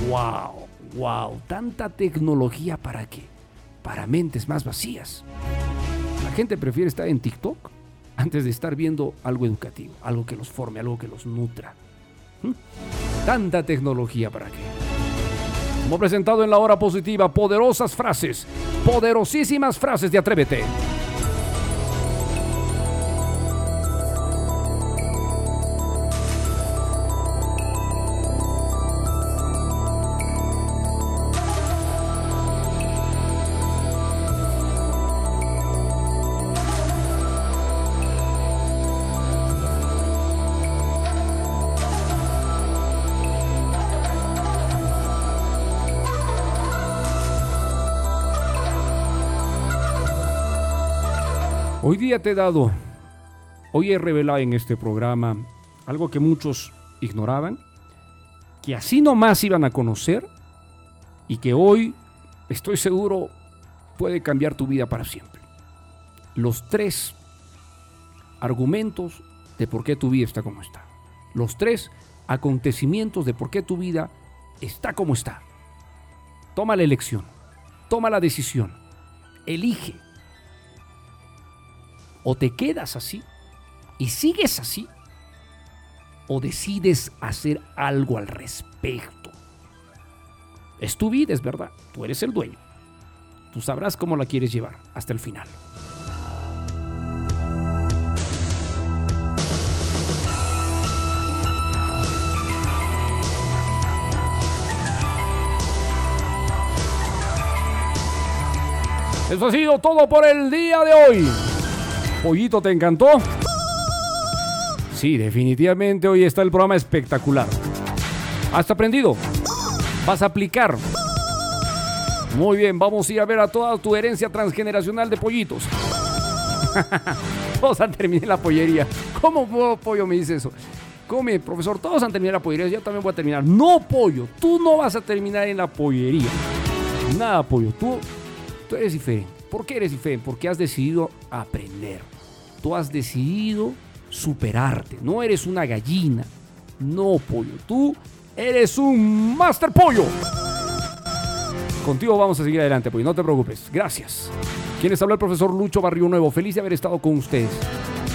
Wow, wow, tanta tecnología para qué? para mentes más vacías. La gente prefiere estar en TikTok antes de estar viendo algo educativo, algo que los forme, algo que los nutra. ¿Mm? Tanta tecnología para qué. Como presentado en la hora positiva, poderosas frases, poderosísimas frases de Atrévete. Hoy día te he dado, hoy he revelado en este programa algo que muchos ignoraban, que así nomás iban a conocer y que hoy, estoy seguro, puede cambiar tu vida para siempre. Los tres argumentos de por qué tu vida está como está. Los tres acontecimientos de por qué tu vida está como está. Toma la elección, toma la decisión, elige o te quedas así y sigues así, o decides hacer algo al respecto. Es tu vida, es verdad. Tú eres el dueño. Tú sabrás cómo la quieres llevar hasta el final. Eso ha sido todo por el día de hoy. Pollito, ¿te encantó? Sí, definitivamente hoy está el programa espectacular. ¿Has aprendido? ¿Vas a aplicar? Muy bien, vamos a ir a ver a toda tu herencia transgeneracional de pollitos. todos han terminado la pollería. ¿Cómo pollo me dice eso? Come, profesor, todos han terminado la pollería, yo también voy a terminar. No, pollo, tú no vas a terminar en la pollería. Nada, pollo, tú, tú eres diferente. ¿Por qué eres diferente? Porque has decidido aprender. Tú has decidido superarte. No eres una gallina. No, pollo. Tú eres un master pollo. Contigo vamos a seguir adelante, pollo. No te preocupes. Gracias. Quienes habla el profesor Lucho Barrio Nuevo. Feliz de haber estado con ustedes.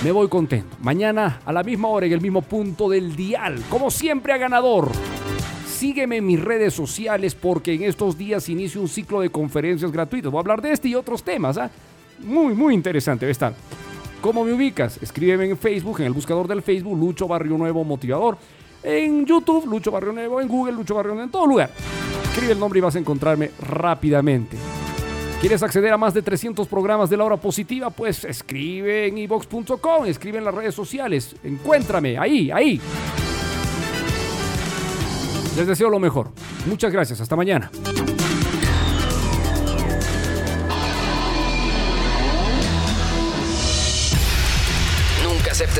Me voy contento. Mañana a la misma hora en el mismo punto del dial. Como siempre a ganador. Sígueme en mis redes sociales porque en estos días inicio un ciclo de conferencias gratuitas. Voy a hablar de este y otros temas. ¿ah? Muy, muy interesante estar. ¿Cómo me ubicas? Escríbeme en Facebook, en el buscador del Facebook, Lucho Barrio Nuevo Motivador. En YouTube, Lucho Barrio Nuevo. En Google, Lucho Barrio Nuevo. En todo lugar. Escribe el nombre y vas a encontrarme rápidamente. ¿Quieres acceder a más de 300 programas de la hora positiva? Pues escribe en ibox.com, escribe en las redes sociales. Encuéntrame, ahí, ahí. Les deseo lo mejor. Muchas gracias. Hasta mañana.